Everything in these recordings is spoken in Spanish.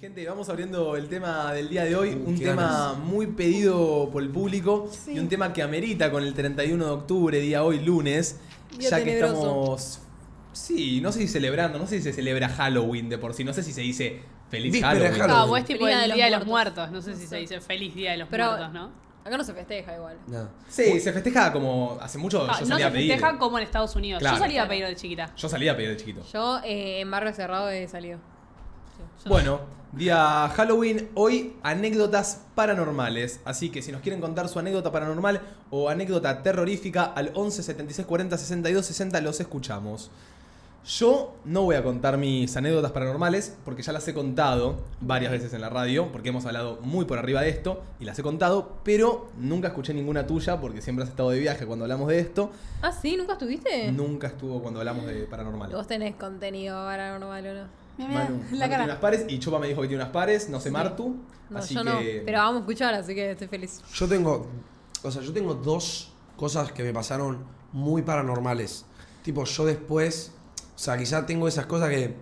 Gente, vamos abriendo el tema del día de hoy, Uh, un tema ganas. muy pedido por el público y un tema que amerita con el 31 de octubre, día hoy lunes, Día ya que estamos, sí, no sé si celebrando, no sé si se celebra Halloween de por sí, no sé si se dice feliz Víspera Halloween. Halloween. No, o es tipo Día el de los Día de los Muertos. No sé si No se sé. dice feliz Día de los Pero- Muertos, ¿no? Acá no se festeja igual. No. Sí, se festeja como hace mucho Ah, yo no salía se a pedir. festeja como en Estados Unidos. Claro. Yo salía a pedir de chiquita. Yo salía a pedir de chiquito. Yo eh, en barrio cerrado he salido. Bueno, día Halloween, hoy anécdotas paranormales. Así que si nos quieren contar su anécdota paranormal o anécdota terrorífica, al 11 76 40 62 60 los escuchamos. Yo no voy a contar mis anécdotas paranormales porque ya las he contado varias veces en la radio, porque hemos hablado muy por arriba de esto y las he contado, pero nunca escuché ninguna tuya porque siempre has estado de viaje cuando hablamos de esto. Ah, sí, ¿nunca estuviste? Nunca estuvo cuando hablamos de paranormal. Vos tenés contenido paranormal o no. Mira, Manu, mira, Manu la tiene cara. unas pares y Chopa me dijo que tiene unas pares, no sé Martu. No, así yo que... no. Pero vamos a escuchar, así que estoy feliz. Yo tengo, o sea, yo tengo dos cosas que me pasaron muy paranormales. Tipo, yo después, o sea, quizá tengo esas cosas que,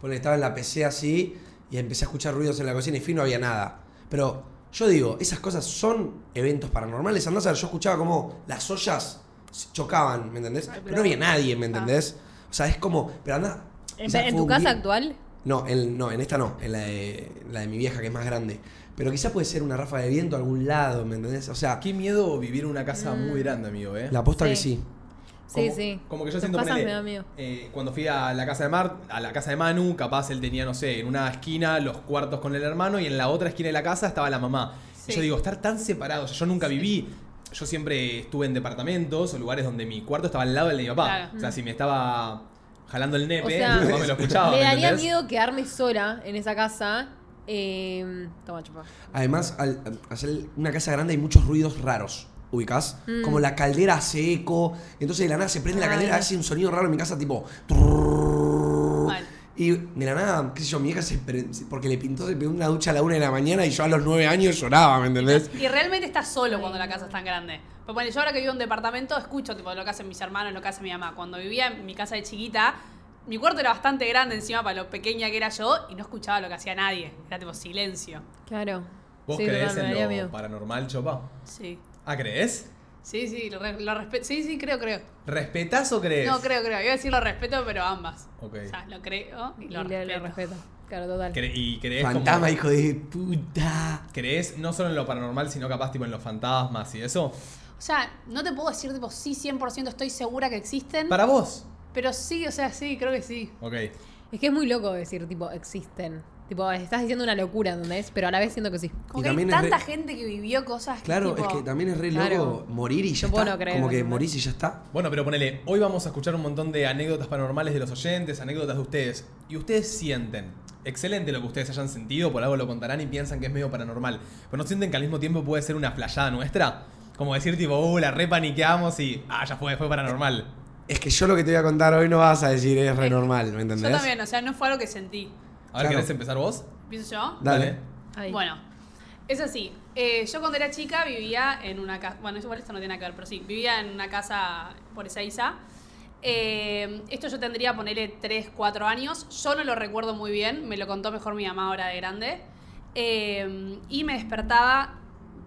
porque estaba en la PC así y empecé a escuchar ruidos en la cocina y fin, no había nada. Pero yo digo, esas cosas son eventos paranormales. Andás a ver, yo escuchaba como las ollas chocaban, ¿me entendés? Pero no había nadie, ¿me entendés? O sea, es como, pero anda. ¿En, tu casa actual? no, en, no, en esta no, en la de, la de mi vieja que es más grande. Pero quizá puede ser una ráfaga de viento a algún lado, ¿me entendés? O sea, Qué miedo vivir en una casa muy grande, amigo, ¿eh? la aposta que Sí. sí. Sí, como, sí. Como que yo siento casas ponele, me da miedo. eh, cuando fui a la casa de Mar, a la casa de Manu, capaz él tenía, no sé, en una esquina los cuartos con el hermano y en la otra esquina de la casa estaba la mamá. Y Sí. yo digo, estar tan separados, o sea, yo nunca viví, yo siempre estuve en departamentos o lugares donde mi cuarto estaba al lado del de mi papá. Claro. O sea, si me estaba jalando el nepe, O sea, me lo escuchaba. me ¿me daría entendés? miedo quedarme sola en esa casa. Eh, toma, chupa. Además, al hacer una casa grande hay muchos ruidos raros. ¿Ubicás? Mm. Como la caldera hace eco. Entonces de la nada se prende la caldera, hace un sonido raro en mi casa, tipo. Y de la nada, qué sé yo, mi hija se. Porque le pintó, se pegó una ducha a la una de la mañana y yo a los nueve años lloraba, ¿me entendés? Y realmente estás solo cuando la casa es tan grande. Pues bueno, yo ahora que vivo en un departamento escucho tipo lo que hacen mis hermanos, lo que hace mi mamá. Cuando vivía en mi casa de chiquita, mi cuarto era bastante grande encima para lo pequeña que era yo y no escuchaba lo que hacía nadie. Era tipo silencio. Claro. ¿Vos Sí, me en lo miedo. paranormal, Chopa? Sí. Ah, ¿crees? Sí, sí, lo, re- lo respeto. Sí, sí, creo, creo. ¿Respetás o crees? No, creo, creo. Iba a decir lo respeto, pero ambas. Ok. O sea, lo creo y lo respeto. respeto. Claro, total. Cre- ¿Y crees como- Fantasma, hijo de puta. ¿Crees no solo en lo paranormal, sino capaz tipo en los fantasmas y eso? O sea, no te puedo decir tipo sí 100% estoy segura que existen. Para vos. Pero sí, o sea, sí, creo que sí. Ok. Es que es muy loco decir, tipo, existen. Tipo, estás diciendo una locura, ¿entendés? Pero a la vez siento que sí. Como Y que hay tanta re- gente que vivió cosas que Claro, tipo- es que también es re loco Claro. morir y ya No está. Como que morís y ya está. Bueno, pero ponele, hoy vamos a escuchar un montón de anécdotas paranormales de los oyentes, anécdotas de ustedes. Y ustedes sienten. Excelente lo que ustedes hayan sentido, por algo lo contarán y piensan que es medio paranormal. Pero no sienten que al mismo tiempo puede ser una flayada nuestra. Como decir tipo, uh, la repaniqueamos y. Ah, ya fue, fue paranormal. Es que yo lo que te voy a contar hoy no vas a decir es re normal, ¿me entendés? Yo también, o sea, no fue algo que sentí. A ver, Claro. ¿querés empezar vos? ¿Pienso yo? Dale. Ahí. Bueno, es así. Eh, yo cuando era chica vivía en una casa. Bueno, igual esto no tiene nada que ver, pero sí. Vivía en una casa por Ezeiza. Eh, esto yo tendría, ponerle 3, 4 años. Yo no lo recuerdo muy bien. Me lo contó mejor mi mamá ahora de grande. Eh, y me despertaba.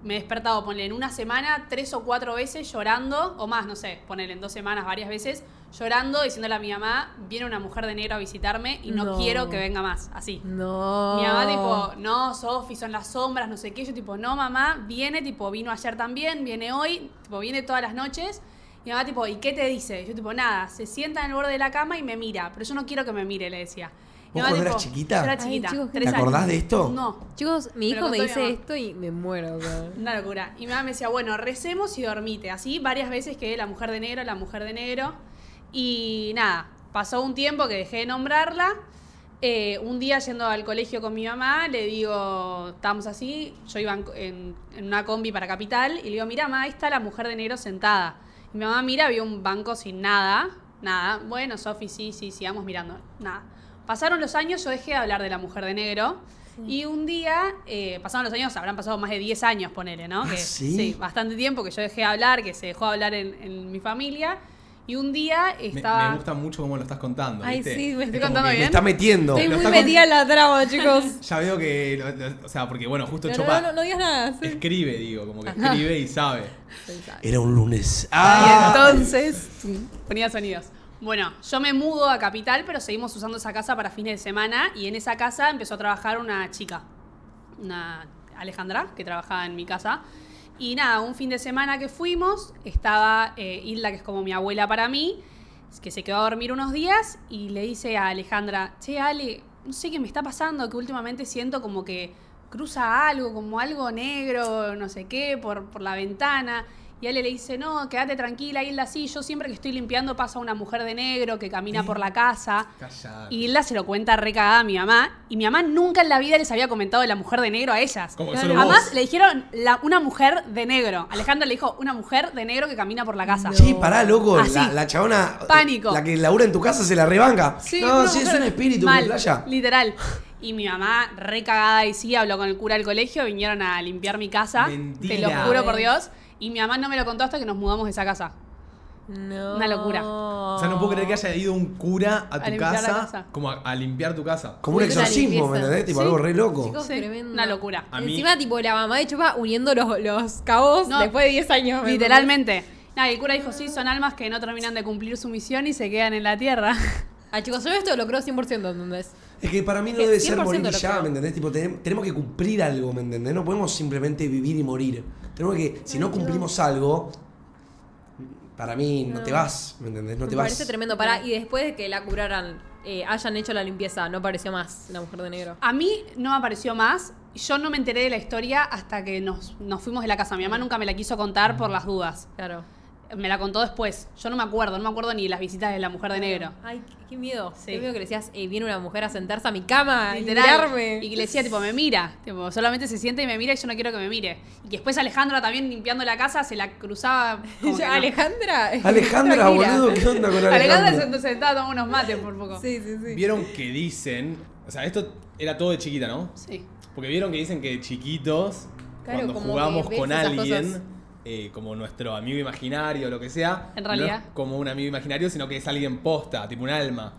Me he despertado, ponele, en una semana, tres o cuatro veces llorando, o más, no sé, ponele en dos semanas varias veces, llorando, diciéndole a mi mamá, viene una mujer de negro a visitarme y no, No. quiero que venga más, así. No. Mi mamá, tipo, no, Sofi, son las sombras, no sé qué. Yo, tipo, no, mamá, viene, tipo, vino ayer también, viene hoy, tipo, viene todas las noches. Y mi mamá, tipo, ¿y qué te dice? Yo, tipo, nada, se sienta en el borde de la cama y me mira. Pero yo no quiero que me mire, le decía. ¿Vos mamá, cuando tipo, eras chiquita? Yo era Ay, chiquita. chicos, ¿qué tres ¿Te acordás años. de esto? No, Chicos, mi hijo me dice esto y me muero. bro. una locura. Y mi mamá me decía, bueno, recemos y dormite. Así varias veces que la mujer de negro, la mujer de negro. Y nada, pasó un tiempo que dejé de nombrarla. Eh, un día yendo al colegio con mi mamá, le digo, estábamos así, yo iba en, en- una combi para Capital, y le digo, mira, mamá, ahí está la mujer de negro sentada. Y mi mamá mira, vio un banco sin nada, nada. Bueno, Sofi, sí, sí, sigamos mirando, nada. Pasaron los años, yo dejé de hablar de la mujer de negro. Y un día, eh, pasaron los años, habrán pasado más de 10 años, ponele, ¿no? Ah, Que- ¿sí? bastante tiempo que yo dejé de hablar, que se dejó de hablar en, en mi familia. Y un día estaba. me gusta mucho cómo lo estás contando. Ay, ¿viste? sí, me Es estoy contando que Me bien. está metiendo. Estoy Lo muy metida en la trama, chicos. Ya veo que. lo- lo- o sea, porque bueno, justo No, Chopa no, no, no digas nada. sí. escribe, digo, como que escribe y sabe. Era un lunes. Y ¡Ah! entonces ponía sonidos. Bueno, yo me mudo a Capital, pero seguimos usando esa casa para fines de semana. Y en esa casa empezó a trabajar una chica, una Alejandra, que trabajaba en mi casa. Y nada, un fin de semana que fuimos, estaba eh, Hilda, que es como mi abuela para mí, que se quedó a dormir unos días y le dice a Alejandra, che, Ale, no sé qué me está pasando, que últimamente siento como que cruza algo, como algo negro, no sé qué, por, por la ventana. Y Ale le dice, no, quédate tranquila, Hilda, sí, yo siempre que estoy limpiando pasa una mujer de negro que camina por la casa. Callate. Y Hilda se lo cuenta recagada a mi mamá. Y mi mamá nunca en la vida les había comentado de la mujer de negro a ellas. Solo Además, vos. le dijeron la- una mujer de negro. Alejandra le dijo una mujer de negro que camina por la casa. No. Sí, pará, loco. Así. La, la chabona. Pánico. La que labura en tu casa se la rebanca. Sí, no, sí, es un espíritu mal, playa. Literal. Y mi mamá, recagada y sí, habló con el cura del colegio, vinieron a limpiar mi casa. Mentira. Te lo juro por Dios. Y mi mamá no me lo contó hasta que nos mudamos de esa casa. No. Una locura. O sea, no puedo creer que haya ido un cura a A tu casa, casa. como a, a limpiar tu casa. Como un exorcismo, ¿me entendés? Tipo Sí. algo re loco. Chicos, Sí, tremendo. una locura. A mí- Encima, tipo, la mamá de Chupa uniendo los, los cabos No, después de 10 años. ¿me Literalmente. Nada, y el cura dijo, sí, son almas que no terminan de cumplir su misión y se quedan en la tierra. Ah, chicos, yo esto lo creo 100%, ¿entendés? Es que para mí no debe ser 100% morir ya. ¿me entendés? Tipo, tenem- tenemos que cumplir algo, ¿me entendés? No podemos simplemente vivir y morir. Tenemos que, si no cumplimos algo, para mí no, te vas, ¿me entendés? No te Me vas. parece tremendo. Para, y después de que la curaran, eh, hayan hecho la limpieza, no pareció más la mujer de negro. A mí no me apareció más. Yo no me enteré de la historia hasta que nos, nos fuimos de la casa. Mi mamá nunca me la quiso contar por las dudas. Claro. Me la contó después. Yo no me acuerdo, no me acuerdo ni de las visitas de la mujer de negro. Ay, qué, qué miedo. Sí. Qué miedo que le decías, eh, viene una mujer a sentarse a mi cama y Literal. mirarme. Y que le decía, tipo, me mira. Tipo, solamente se siente y me mira y yo no quiero que me mire. Y que después Alejandra también limpiando la casa se la cruzaba. como que Ya, no. Alejandra. Alejandra, boludo, ¿qué onda con Alejandra? Alejandra se sentaba a tomar unos mates por poco. Sí, sí, sí. Vieron que dicen. O sea, esto era todo de chiquita, ¿no? Sí. Porque vieron que dicen que chiquitos, Claro, cuando jugamos con alguien, cosas. Eh, como nuestro amigo imaginario o lo que sea, En no realidad. es como un amigo imaginario, sino que es alguien posta, tipo un alma.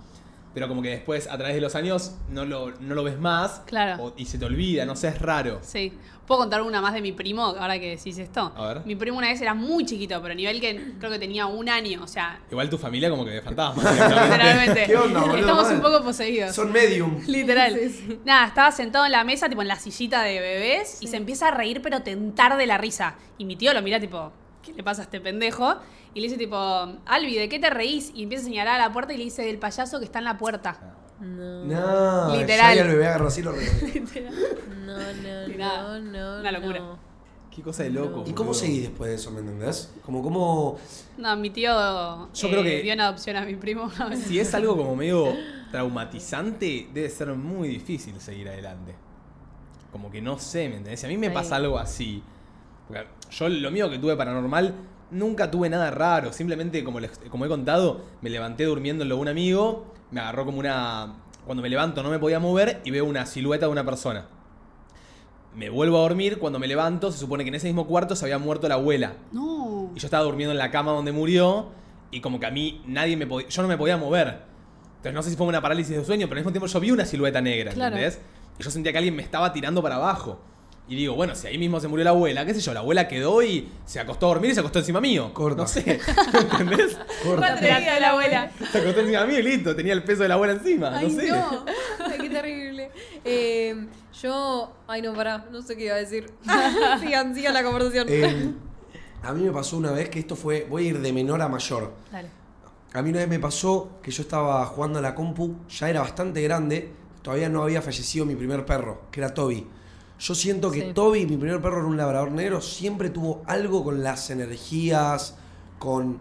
Pero como que después, a través de los años, no lo, no lo ves más. Claro. o- y se te olvida, no sé, es raro. Sí. ¿Puedo contar una más de mi primo ahora que decís esto? A ver. Mi primo una vez era muy chiquito, pero a nivel que creo que tenía un año. O sea, Igual tu familia como que de fantasma. literalmente. ¿Qué onda, boludo? Estamos un poco poseídos. Son medium. Literal. Nada, estaba sentado en la mesa, tipo en la sillita de bebés, y se empieza a reír, pero tentar de la risa. Y mi tío lo mira, tipo, ¿qué le pasa a este pendejo? Y le dice, tipo, Albi, ¿de qué te reís? Y empieza a señalar a la puerta y le dice, del payaso que está en la puerta. No, No, Literal. Ya el bebé agarró así lo no, no, no, no. una locura. no. Qué cosa de loco. ¿Y cómo seguís después de eso, me entendés? Como cómo... No, mi tío Yo eh, creo que- dio en adopción a mi primo una vez. Si es algo como medio traumatizante, debe ser muy difícil seguir adelante. Como que no sé, ¿me entendés? Si a mí me pasa algo así. porque yo lo mío que tuve paranormal, nunca tuve nada raro. Simplemente, como, les- como he contado, me levanté durmiendo en lo de un amigo, me agarró como una. Cuando me levanto no me podía mover y veo una silueta de una persona. Me vuelvo a dormir, cuando me levanto, se supone que en ese mismo cuarto se había muerto la abuela. No. Y yo estaba durmiendo en la cama donde murió. Y como que a mí nadie me podía. Yo no me podía mover. Entonces no sé si fue una parálisis de sueño, pero al mismo tiempo yo vi una silueta negra, Claro. ¿entendés? Y yo sentía que alguien me estaba tirando para abajo. Y digo, bueno, si ahí mismo se murió la abuela, qué sé yo, la abuela quedó y se acostó a dormir y se acostó encima mío. Corta. No sé. ¿Entendés? Corta. de la abuela. Se acostó encima mío y listo, tenía el peso de la abuela encima. Ay, no sé. no. Ay, qué terrible. Eh, yo. Ay, no, pará. No sé qué iba a decir. sigan, sigan la conversación. Eh, a mí me pasó una vez que esto fue... Voy a ir de menor a mayor. Dale. A mí una vez me pasó que yo estaba jugando a la compu, ya era bastante grande, todavía no había fallecido mi primer perro, que era Toby. Yo siento que Sí. Toby, mi primer perro era un labrador negro, siempre tuvo algo con las energías, con...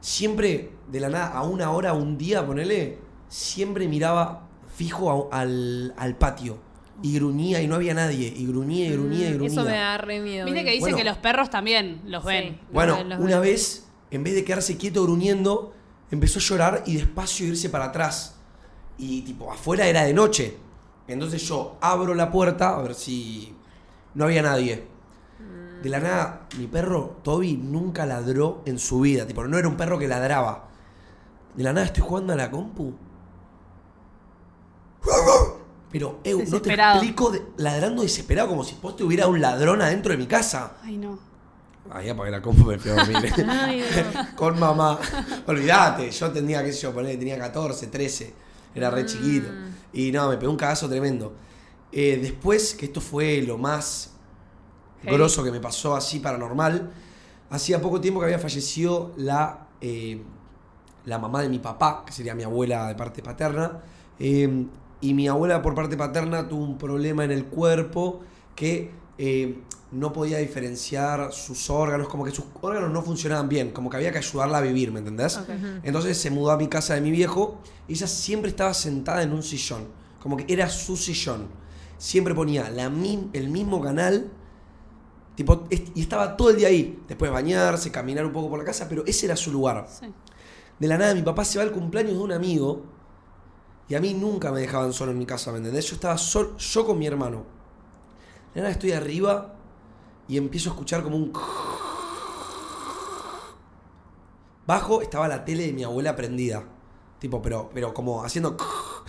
Siempre, de la nada, a una hora, un día, ponele, siempre miraba fijo a- al, al patio. Y gruñía y no había nadie. Y gruñía y gruñía y gruñía. Mm, Eso me da re miedo. Viste que dicen Bueno. que los perros también los Sí. ven. Bueno, Los ven, los una ven. vez, en vez de quedarse quieto gruñendo, empezó a llorar y despacio irse para atrás. Y tipo, afuera era de noche. Entonces yo abro la puerta a ver si no había nadie. De la nada, mi perro, Toby, nunca ladró en su vida. Tipo, no era un perro que ladraba. De la nada estoy jugando a la compu. Pero, eu, no te explico, de- ladrando desesperado, como si poste hubiera un ladrón adentro de mi casa. Ay, no. Ahí apagué la compu, me fui a dormir. Ay, no. Con mamá. Olvídate, yo tenía, qué sé yo, tenía 14, 13. Era re chiquito. Y no, me pegó un cagazo tremendo. Eh, después, que esto fue lo más Heavy. grosso que me pasó así paranormal, hacía poco tiempo que había fallecido la, eh, la mamá de mi papá, que sería mi abuela de parte paterna. eh, y mi abuela por parte paterna tuvo un problema en el cuerpo que no podía diferenciar sus órganos, como que sus órganos no funcionaban bien, como que había que ayudarla a vivir, ¿me entendés? Entonces se mudó a mi casa de mi viejo y ella siempre estaba sentada en un sillón, como que era su sillón. Siempre ponía la el mismo canal tipo, y estaba todo el día ahí, después de bañarse, caminar un poco por la casa, pero ese era su lugar. Sí. De la nada mi papá se va al cumpleaños de un amigo y a mí nunca me dejaban solo en mi casa, ¿me entendés? Yo estaba solo, yo con mi hermano. De la nada estoy arriba y empiezo a escuchar como un... Bajo estaba la tele de mi abuela prendida. Tipo, pero, pero como haciendo...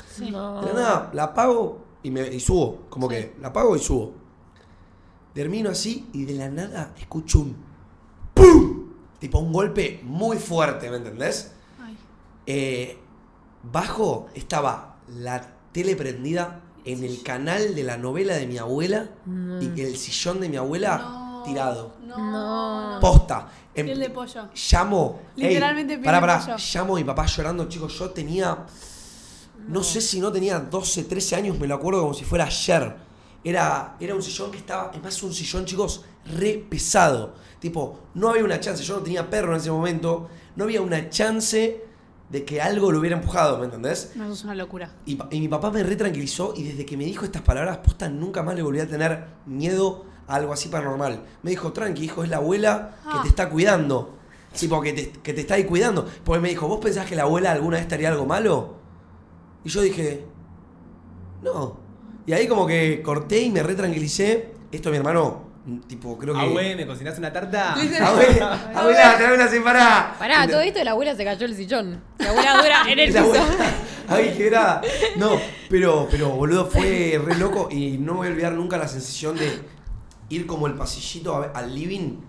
Sí. No. De la nada, la apago y, me, y subo. Como Sí. que la apago y subo. Termino así y de la nada escucho un ¡Pum! Tipo un golpe muy fuerte, ¿me entendés? Ay. Eh, bajo estaba la tele prendida en el canal de la novela de mi abuela y el sillón de mi abuela No, tirado. No. No. no. Posta. Em- Piel de pollo. Llamo. Literalmente piel pará, de pará, pollo. Llamo a mi papá llorando, chicos. Yo tenía. No sé si no tenía 12, 13 años, me lo acuerdo como si fuera ayer. Era, era un sillón que estaba. Es más, un sillón, chicos, re pesado. Tipo, no había una chance. Yo no tenía perro en ese momento. No había una chance de que algo lo hubiera empujado, ¿me entendés? No, eso es una locura. Y, mi papá me re tranquilizó y desde que me dijo estas palabras, posta, nunca más le volví a tener miedo a algo así paranormal. Me dijo, tranqui, hijo, es la abuela que Ah. te está cuidando. Tipo, que te, que te está ahí cuidando. Porque me dijo, ¿vos pensás que la abuela alguna vez te haría algo malo? Y yo dije, no. Y ahí como que corté y me re tranquilicé. Esto mi hermano, tipo, creo que... Ah, güey, ¿me cocinaste una tarta? Abuela, abuela, trae una separada. Pará, todo esto la abuela se cayó el sillón. La abuela dura en el abuela- Ay, qué grada. No, pero, pero boludo, fue re loco y no me voy a olvidar nunca la sensación de ir como el pasillito a ver- al living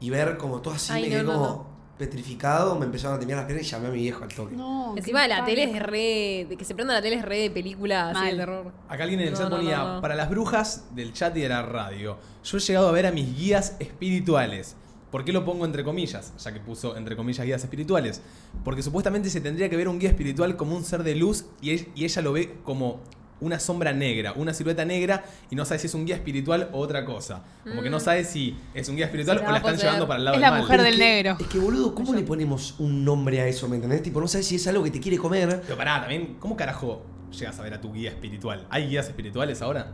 y ver como todo así, Ay, me no, quedé no, como no. Petrificado, me empezaron a temblar las piernas y llamé a mi viejo al toque. No. Encima la tele es re. de que se prenda la tele es re de película así de terror. Acá alguien en el No, chat no, ponía, no, no. para las brujas del chat y de la radio, yo he llegado a ver a mis guías espirituales. ¿Por qué lo pongo entre comillas? Ya que puso entre comillas guías espirituales. Porque supuestamente se tendría que ver un guía espiritual como un ser de luz y, e- y ella lo ve como una sombra negra, una silueta negra y no sabe si es un guía espiritual o otra cosa. Como que no sabe si es un guía espiritual o la están llevando para el lado Es del la mal. mujer del es que- negro. Es que boludo, ¿cómo le ponemos un nombre a eso, me entendés? Tipo, no sabes si es algo que te quiere comer. Pero pará, también, ¿cómo carajo llegas a ver a tu guía espiritual? ¿Hay guías espirituales ahora?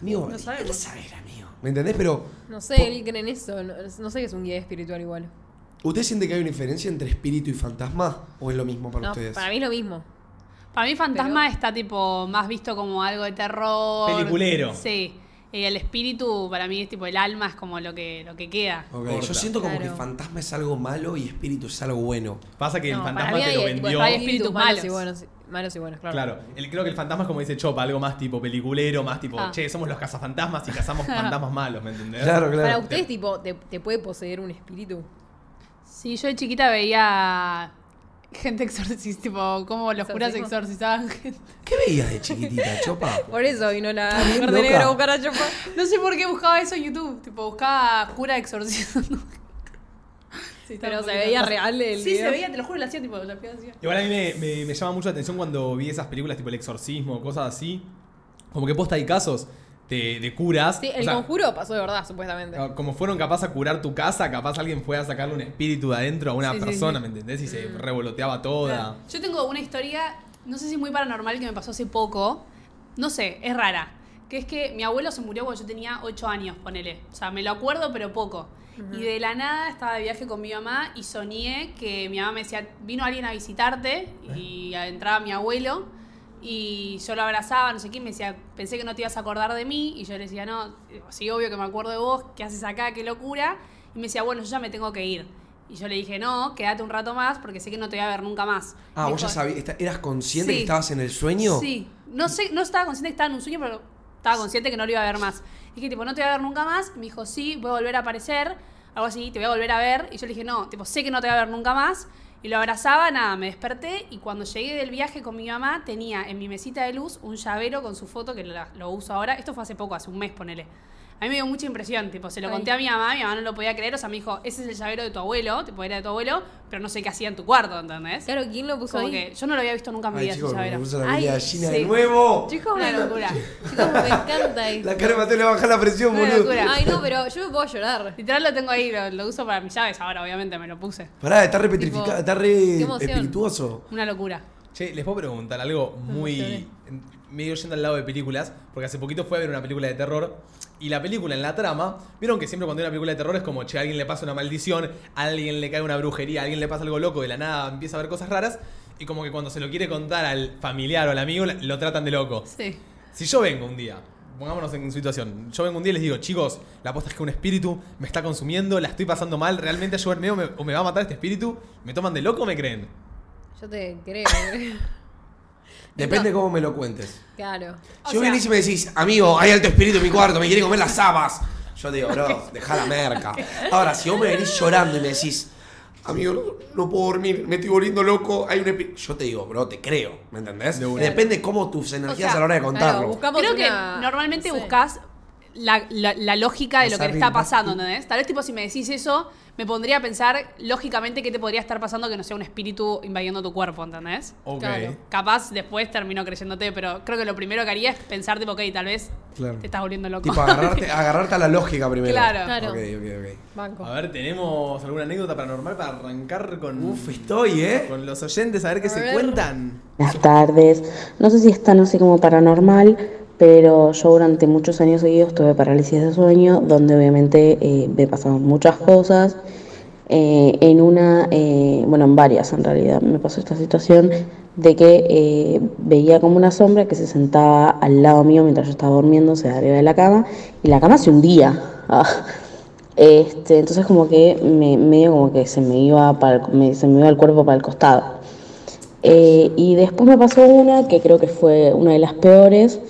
Amigo, No ¿qué sabemos. ver, amigo? ¿Me entendés? Pero, No sé, él cree en eso. No, no sé que es un guía espiritual igual. ¿usted siente que hay una diferencia entre espíritu y fantasma? ¿O es lo mismo para No, ustedes? para mí es lo mismo. Para mí fantasma Pero- está tipo más visto como algo de terror. Peliculero. Sí. Y el espíritu para mí es tipo el alma es como lo que, lo que queda. Ok, Corta. Yo siento como Claro. que fantasma es algo malo y espíritu es algo bueno. Pasa que el No, fantasma te lo tipo, vendió. hay espíritus espíritus malos malos. y buenos. Malos y buenos, claro. Claro, el- creo que el fantasma es como dice Chopa, algo más tipo peliculero, más tipo, Ah. che, somos los cazafantasmas y cazamos fantasmas malos, ¿me entendés? Claro, claro. Para ustedes, tipo, te, te puede poseer un espíritu. Sí, yo de chiquita veía gente exorcista, tipo, como los curas exorcizaban gente. ¿Qué veías de chiquitita, Chopa? Por eso vino la Está bien mujer de loca. negro a buscar a Chopa. No sé por qué buscaba eso en YouTube. Tipo, buscaba cura exorcizando. Sí, Pero se veía real el Sí, video. se veía, te lo juro, lo hacía tipo, la hacía. Igual a mí me, me- me llama mucho la atención cuando vi esas películas tipo El Exorcismo, cosas así. Como que posta hay casos de, de curas. Sí, o el sea, conjuro pasó de verdad, supuestamente. ah, Como fueron capaz a curar tu casa, capaz alguien fue a sacarle un espíritu de adentro a una Sí, persona, sí. ¿me entendés? Y Mm. se revoloteaba toda. Yo tengo una historia, no sé si muy paranormal, que me pasó hace poco. No sé, es rara. Que es que mi abuelo se murió cuando yo tenía 8 años, ponele. O sea, me lo acuerdo, pero poco. Y de la nada estaba de viaje con mi mamá y soñé que mi mamá me decía, vino alguien a visitarte y entraba mi abuelo Y yo lo abrazaba, no sé qué, y me decía, pensé que no te ibas a acordar de mí. Y yo le decía, no, sí, obvio que me acuerdo de vos, ¿qué haces acá? Qué locura. Y me decía, bueno, yo ya me tengo que ir. Y yo le dije, no, quédate un rato más porque sé que no te voy a ver nunca más. Ah, vos ya sabías, ¿eras consciente Sí. que estabas en el sueño? Sí, no sé, no estaba consciente que estaba en un sueño, pero estaba consciente que no lo iba a ver más. Dije, tipo, no te voy a ver nunca más. Y me dijo, sí, voy a volver a aparecer, algo así, te voy a volver a ver. Y yo le dije, no, tipo, sé que no te voy a ver nunca más. Y lo abrazaba, nada, me desperté y cuando llegué del viaje con mi mamá tenía en mi mesita de luz un llavero con su foto que la- lo uso ahora. Esto fue hace poco, hace un mes, ponele. A mí me dio mucha impresión, tipo, se lo Ay. conté a mi mamá, mi mamá no lo podía creer, o sea, me dijo, ese es el llavero de tu abuelo, tipo, era de tu abuelo, pero no sé qué hacía en tu cuarto, ¿entendés? Claro, ¿quién lo puso Como ahí? que yo no lo había visto nunca en mi vida ese me llavero. puso la Ay, de gallina de sí. nuevo. Chicos, Una locura. Chicos, me encanta esto. La cara de Mateo le baja la presión, Una boludo. locura. Ay, no, pero yo me puedo llorar. Literal lo tengo ahí, lo, lo uso para mis llaves ahora, obviamente me lo puse. Pará, está re petrificado, está re emoción. espirituoso. Una locura. Che, les puedo preguntar algo muy. medio yendo al lado de películas, porque hace poquito fue a ver una película de terror. Y la película en la trama, vieron que siempre cuando hay una película de terror es como, che, a alguien le pasa una maldición, a alguien le cae una brujería, a alguien le pasa algo loco, de la nada empieza a ver cosas raras. Y como que cuando se lo quiere contar al familiar o al amigo, lo tratan de loco. Sí. Si yo vengo un día, pongámonos en situación, yo vengo un día y les digo, chicos, la aposta es que un espíritu me está consumiendo, la estoy pasando mal, realmente yo me, o me va a matar este espíritu, ¿me toman de loco o me creen? Yo te creo. creo. Depende cómo me lo cuentes. Claro. O Si vos sea- venís y me decís, amigo, hay alto espíritu en mi cuarto, me quiere comer las habas. Yo te digo, bro, deja la merca. Ahora, si vos me venís llorando y me decís, amigo, no, no puedo dormir, me estoy volviendo loco, hay un espíritu. Yo te digo, bro, te creo, ¿me entendés? De. Depende cómo tus energías sea, a la hora de Claro, contarlo. buscamos Creo que normalmente no sé. buscas la, la- la lógica de lo que te está pasando, ¿entendés? Tal vez, tipo, si me decís eso, me pondría a pensar lógicamente qué te podría estar pasando que no sea un espíritu invadiendo tu cuerpo, ¿entendés? Ok. Claro. Capaz después termino creyéndote, pero creo que lo primero que haría es pensar, tipo, ok, tal vez Claro. te estás volviendo loco. Tipo, agarrarte, agarrarte a la lógica primero. Claro. Claro. Ok, ok, ok. Banco. A ver, ¿tenemos alguna anécdota paranormal para arrancar con, Uf, estoy, ¿eh? con los oyentes a ver qué A se ver. cuentan? Buenas tardes. No sé si es tan así como paranormal, pero yo durante muchos años seguidos tuve parálisis de sueño, donde obviamente eh, me pasaron muchas cosas. Eh, en una, eh, bueno, en varias en realidad, me pasó esta situación de que eh, veía como una sombra que se sentaba al lado mío mientras yo estaba durmiendo, o sea, arriba de la cama, y la cama se hundía. Ah. Este, entonces como que me, medio como que se me iba para el- me- se me iba el cuerpo para el costado. Eh, y después me pasó una que creo que fue una de las peores,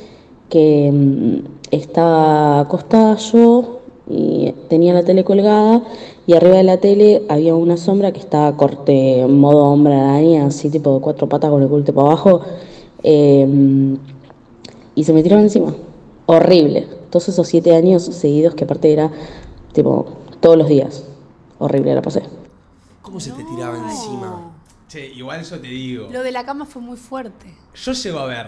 que mm, estaba acostada yo y tenía la tele colgada y arriba de la tele había una sombra que estaba corte en modo hombre araña, así tipo de cuatro patas con el culte para abajo, eh, y se me tiraba encima. Horrible. Todos esos siete años seguidos que aparte era tipo todos los días. Horrible la pasé. ¿Cómo se te tiraba encima? Che, igual yo te digo. Lo de la cama fue muy fuerte. Yo llego a ver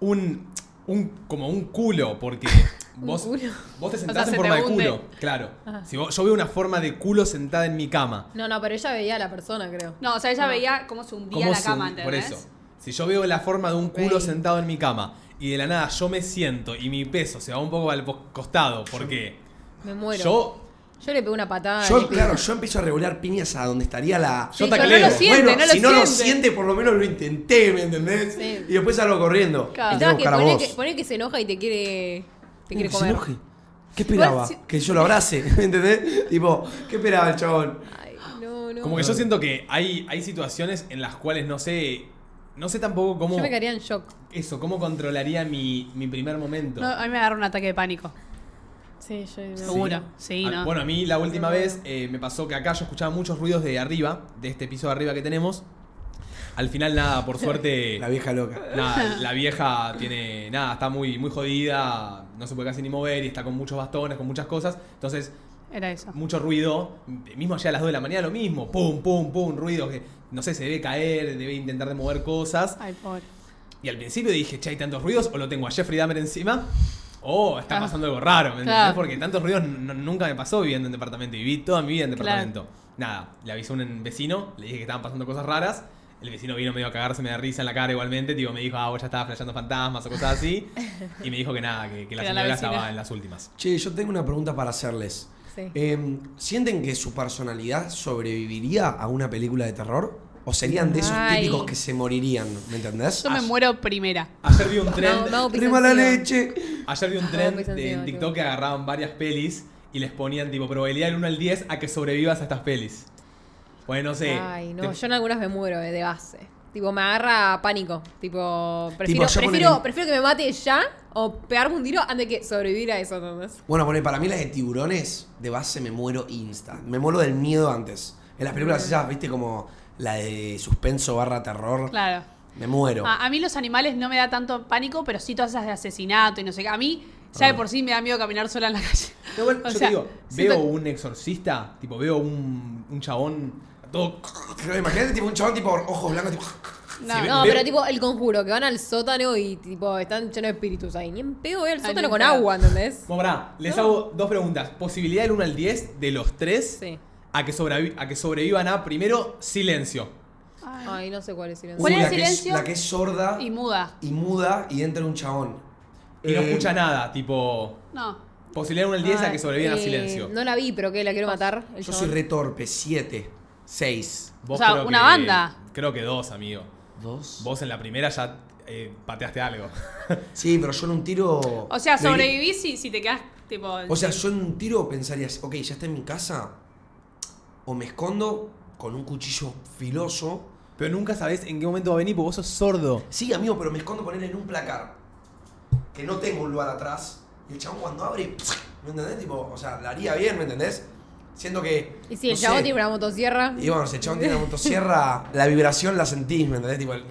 un, un como un culo, porque vos, culo. vos te sentás sea, en se forma de hunde. culo. Claro. Si vos- yo veo una forma de culo sentada en mi cama. No, no, pero ella veía a la persona, creo. No, o sea, ella veía cómo se hundía ¿Cómo la se- cama, Por ¿entendés? eso. Si yo veo la forma de un culo sentado en mi cama y de la nada yo me siento y mi peso se va un poco al costado, porque Me muero. yo Yo le pego una patada. Yo, claro, yo empiezo a regular piñas a donde estaría la. Yo Sí, tacleo. pero no lo siente, bueno, no lo si no lo siente. por lo menos lo intenté, ¿me entendés? Sí. Y después salgo corriendo. Claro. Y te que pone, que pone que se enoja y te quiere. Te quiere que se enoje. ¿Qué esperaba? Si- Que yo lo abrace, ¿me entendés? tipo, ¿qué esperaba el chabón? Ay, no, no. como que yo siento que hay, hay situaciones en las cuales no sé, no sé tampoco cómo Yo me quedaría en shock. eso, cómo controlaría mi, mi primer momento. No, a mí me agarró un ataque de pánico. Sí, yo. Seguro. Sí, A- ¿no? Bueno, a mí la última vez eh, me pasó que acá yo escuchaba muchos ruidos de arriba, de este piso de arriba que tenemos. Al final nada, por suerte, La vieja loca. nada, la vieja tiene, nada, está muy, muy jodida, no se puede casi ni mover y está con muchos bastones, con muchas cosas. Entonces, Era eso. mucho ruido, mismo allá a las 2 de la mañana lo mismo, pum, pum, pum, ruido que, no sé, se debe caer, debe intentar de mover cosas. Ay, pobre. Y al principio dije, che, hay tantos ruidos, o lo tengo a Jeffrey Dahmer encima, o está Ah. pasando algo raro, ¿me entendés? Claro. Porque tantos ruidos nunca me pasó viviendo en departamento, y viví toda mi vida en Claro. departamento. Nada, le avisó a un vecino, le dije que estaban pasando cosas raras, el vecino vino medio a cagarse, me da risa en la cara igualmente, tipo, me dijo, ah, vos ya estabas flasheando fantasmas o cosas así, y me dijo que nada, que, que la señora estaba en las últimas. Che, yo tengo una pregunta para hacerles. Sí. Eh, ¿Sienten que su personalidad sobreviviría a una película de terror? O serían de esos Ay. típicos que se morirían, ¿me entendés? Yo me muero primera. Ayer vi un tren. No, no, Prima la pisensiva. leche. Ayer vi un No, tren pues, de, encima, en TikTok que agarraban varias pelis y les ponían tipo probabilidad del 1 al 10 a que sobrevivas a estas pelis. Bueno, no sé. Ay, no, te- yo en algunas me muero eh, de base. Tipo, me agarra pánico. Tipo, prefiero, yo prefiero, ponele- prefiero que me mate ya o pegarme un tiro antes que sobrevivir a eso, ¿entendés? Bueno, poné, para mí las de tiburones, de base me muero insta. Me muero del miedo antes. En las películas esas, viste, como la de suspenso barra terror. Claro. Me muero. A, a mí los animales no me da tanto pánico, pero sí todas esas de asesinato y no sé qué. A mí, ya de por sí me da miedo caminar sola en la calle. No, bueno, O yo sea, te digo, siento veo un exorcista, tipo, veo un, un chabón todo. Imagínate tipo un chabón tipo ojos blancos, tipo. No, Sí, No, Veo- pero tipo el conjuro, que van al sótano y tipo están llenos de espíritus ahí. Ni en pedo voy al sótano con agua, ¿entendés? Bueno, pará, les No. hago dos preguntas. Posibilidad del 1 al 10 de los tres Sí. A, que sobrevi- a que sobrevivan a, primero, silencio. Ay. Ay, no sé cuál es silencio. ¿Cuál la, que es, silencio? la que es sorda Y muda. y muda y entra un chabón. Y no Eh, escucha nada, tipo. No. Posibilidad del 1 al 10 a que sobrevivan a eh, silencio. No la vi, pero que la quiero matar. El Yo chabón. soy re torpe, 7, 6. Vos O sea, creo una que- banda. Creo que dos, amigo. ¿Dos? Vos en la primera ya eh, pateaste algo. Sí, pero yo en un tiro. O sea, sobrevivís si, si te quedas tipo. O sea, yo en un tiro pensaría, ok, ya está en mi casa. O me escondo con un cuchillo filoso. Pero nunca sabés en qué momento va a venir porque vos sos sordo. Sí, amigo, pero me escondo ponerle en un placar. Que no tengo un lugar atrás. Y el chabón cuando abre, ¿me entendés? Tipo, o sea, la haría bien, ¿me entendés? Siendo que. Y si el chabón sé, tiene una motosierra. Y bueno, si el chabón tiene una motosierra, la vibración la sentís, ¿me entendés? Tipo, el...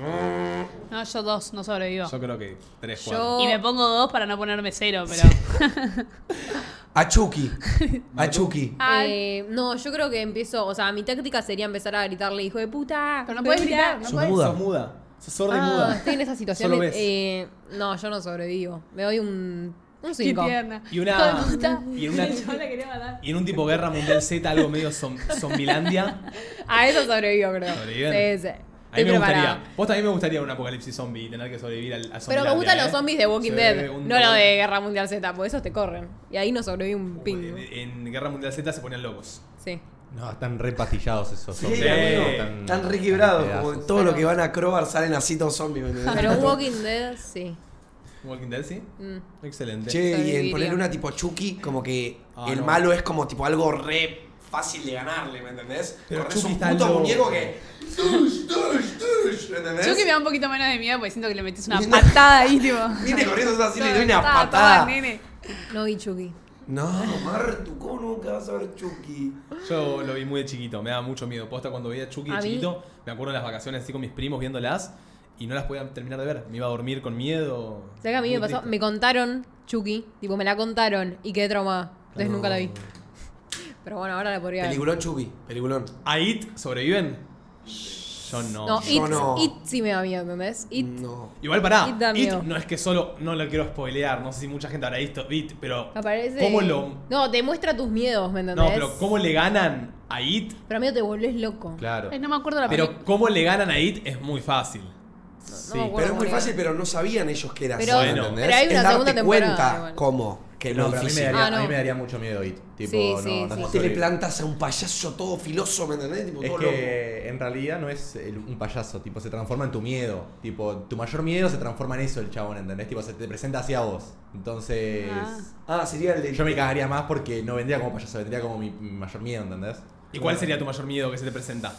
No, yo dos, no sobrevivo. Yo creo que 3, Yo- 4. Y me pongo dos para no ponerme cero, pero. A Chucky. A Chucky. Ay. Eh, no, yo creo que empiezo, o sea, mi táctica sería empezar a gritarle, hijo de puta. Pero no puedes puta". gritar, no Sos puedes. muda. Sos muda. Sos sorda y Ah, muda. estoy en esa situación. Solo ves. eh, no, yo no sobrevivo. Me doy un un Qué 5. tierna. Y una- Hijo de puta. y una- Yo la quería matar. Y en un tipo Guerra Mundial Z, algo medio zom- zombilandia. A eso sobrevivo, creo. ¿Sobreviven? Sí, sí. A mí me preparada. gustaría. Vos también me gustaría un apocalipsis zombie y tener que sobrevivir al, a Pero me gustan los ¿eh? zombies de Walking Dead, un- no los de Guerra Mundial Z, porque esos te corren. Y ahí no sobrevive un pingo. En, en Guerra Mundial Z se ponían locos. Sí. No, están re pastillados esos Sí, zombies. amigo. Están- Están re quebrados. están Como pedazos. todo lo que van a Crobar salen así todos zombies. Pero un Walking Dead, sí. Walking Dead, sí. Mm. Excelente. Che, y en ponerle una tipo Chucky, como que Ah, el no. malo es como tipo algo re fácil de ganarle, ¿me entendés? Pero Corres un puto muñeco que. Tush, tush, tush, ¿Me entendés? Yo que me da un poquito menos de miedo porque siento que le metes una patada ahí, tipo. Viene corriendo así, le doy una Ta, ta, patada. nene. No vi Chucky. No, Martu, ¿cómo nunca vas a ver Chucky? Yo lo vi muy de chiquito, me daba mucho miedo. Posta cuando veía a Chucky de mí- chiquito, me acuerdo en las vacaciones así con mis primos viéndolas y no las podía terminar de ver. Me iba a dormir con miedo. ¿Sabes que a mí me pasó? triste. Me contaron Chucky, tipo, me la contaron y quedé traumada. Entonces No. nunca la vi. Pero bueno, ahora la podría ver. Peliculón Chucky, peliculón. ¿A It sobreviven? Yo no. No, Yo It, no. It sí me da miedo, ¿entendés? It, No. Igual pará, It da It miedo. no es que solo, no lo quiero spoilear, no sé si mucha gente habrá visto It, pero aparece. ¿cómo lo... No, te muestra tus miedos, ¿me entendés? No, pero ¿cómo le ganan a It? Pero amigo, te volvés loco. Claro. Ay, no me acuerdo la película. Pero ¿cómo le ganan a It? Es muy fácil. No me acuerdo Pero es cómo muy le fácil, pero no sabían ellos que era Pero- así, Bueno. ¿entendés? pero hay una es darte segunda temporada cuenta igual. cómo, que No, pero a mí, me difícil. daría, Ah, no. a mí me daría mucho miedo It. Tipo, Sí, no, sí, no sí. se Te le plantas a un payaso todo filoso, ¿me entendés? Tipo, Es todo loco. que en realidad no es el- un payaso, tipo, se transforma en tu miedo. Tipo, tu mayor miedo se transforma en eso el chabón, ¿entendés? Tipo, se te presenta hacia vos. Entonces, Ah. Ah, sería el de. yo me cagaría más porque no vendría como payaso, vendría como mi, mi mayor miedo, ¿entendés? ¿Y cuál sería tu mayor miedo que se te presenta?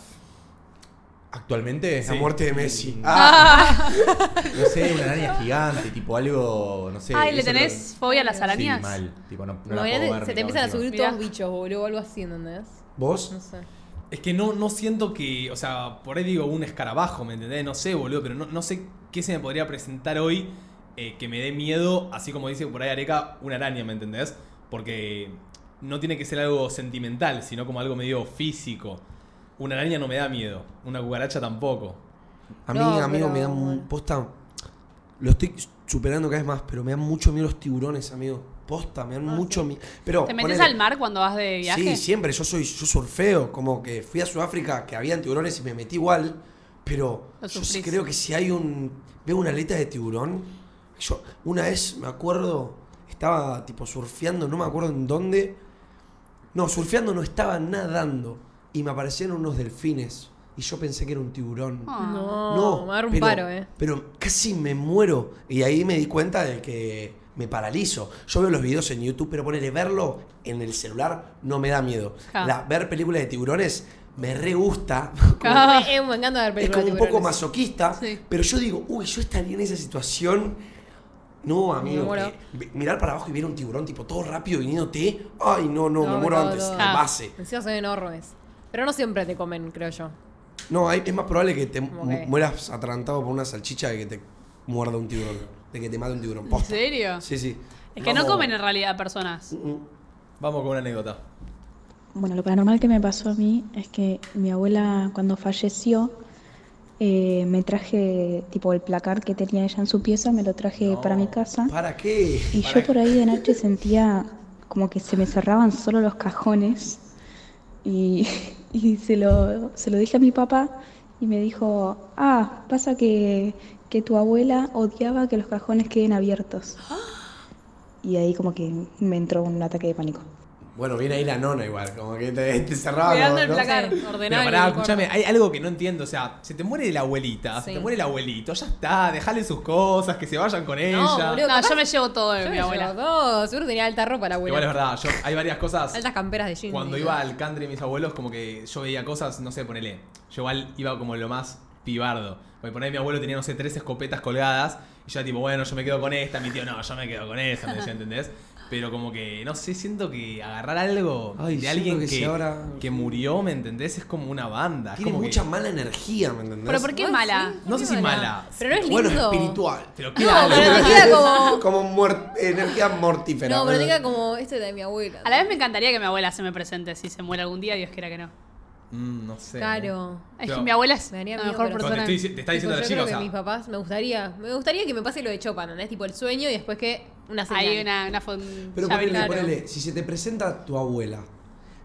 Actualmente, La muerte de Messi. Mm, Ah, no sé, una araña gigante, tipo algo, no sé. Ay, ¿le tenés lo- fobia a las arañas? Sí, mal. Tipo, no, no la Imagínate, puedo ver, se te empiezan a subir todos bichos, boludo, o algo así, ¿entendés? ¿Vos? No sé. Es que no, no siento que, o sea, por ahí digo un escarabajo, ¿me entendés? No sé, boludo, pero no, no sé qué se me podría presentar hoy eh, que me dé miedo, así como dice por ahí Areca, una araña, ¿me entendés? Porque no tiene que ser algo sentimental, sino como algo medio físico. Una araña no me da miedo, una cucaracha tampoco. A mí, No, amigo, pero me dan. Posta. Lo estoy superando cada vez más, pero me dan mucho miedo los tiburones, amigo. Posta, me dan mucho miedo. Pero. ¿Te metes ponele- al mar cuando vas de viaje? Sí, siempre. Yo soy. Yo surfeo. Como que fui a Sudáfrica que habían tiburones y me metí igual. Pero yo creo que si hay un. Veo una aleta de tiburón. Yo, una vez me acuerdo. Estaba tipo surfeando, no me acuerdo en dónde. No, surfeando no estaba nadando. Y me aparecieron unos delfines y yo pensé que era un tiburón. Ah. No, me va a dar un pero, paro, eh. Pero casi me muero. Y ahí me di cuenta de que me paralizo. Yo veo los videos en YouTube, pero ponerle verlo en el celular no me da miedo. Ja. La- ver películas de tiburones me re gusta. Me encanta ver es como un poco masoquista. Sí. Pero yo digo, uy, yo estaría en esa situación. No, amigo. muero. que mirar para abajo y ver un tiburón tipo todo rápido viniéndote. Ay, no, no, me No, muero no, antes. no. Base. Encima son enormes. Pero no siempre te comen, creo yo. No, hay- es más probable que te mu- que- mueras atrantado por una salchicha de que te muerda un tiburón. De que te mate un tiburón. ¿En Posta. serio? Sí, sí. Es que no Vamos. comen en realidad personas. Mm, mm. Vamos con una anécdota. Bueno, lo paranormal que me pasó a mí es que mi abuela cuando falleció eh, me traje tipo el placar que tenía ella en su pieza, me lo traje No. para mi casa ¿Para qué? y ¿Para yo por ahí de noche sentía como que se me cerraban solo los cajones y, y se, lo, se lo dije a mi papá y me dijo, ah, pasa que, que tu abuela odiaba que los cajones queden abiertos. Y ahí como que me entró un ataque de pánico. Bueno, viene ahí la nona igual, como que te, te cerraba. Cuidando el ¿no? placar, Sí. Pero pará, escúchame, hay algo que no entiendo. O sea, se te muere la abuelita, se te muere el abuelito, ya está, dejale sus cosas, que se vayan con ella. boludo. No, capaz- yo me llevo todo de Yo mi me abuela. llevo todo. Seguro tenía alta ropa la abuela. Igual es verdad, yo, hay varias cosas. Altas camperas de jeans. Cuando iba al country de mis abuelos, como que yo veía cosas, no sé, ponele. Yo igual iba como lo más pibardo. Porque ponele, mi abuelo tenía, no sé, tres escopetas colgadas. Y yo, tipo, bueno, yo me quedo con esta. Mi tío, no, yo me quedo con esa, me decía, ¿entendés? Pero como que, no sé, siento que agarrar algo Ay, de alguien que que, si ahora- que murió, ¿me entendés? Es como una banda. es Tiene como que- mucha mala energía, ¿me entendés? Pero ¿por qué ¿Vos mala? sí? No sé ¿Por qué si mala. Pero no es Bueno, lindo. espiritual. Pero No, queda algo. pero queda como. como muer- energía mortífera. No, pero queda como este de mi abuela. A la vez me encantaría que mi abuela se me presente si se muere algún día, Dios quiera que no. Mm, no sé. Claro. Es que mi abuela es Me daría la miedo, mejor pero- persona. te, estoy, te está Tipo, diciendo la yo chica, creo o que sea, mis papás, me gustaría, me gustaría que me pase lo de Chopin, ¿no? Es tipo el sueño y después que una señal. Hay una, una fon- Pero ponele, claro. ponele, si se te presenta tu abuela,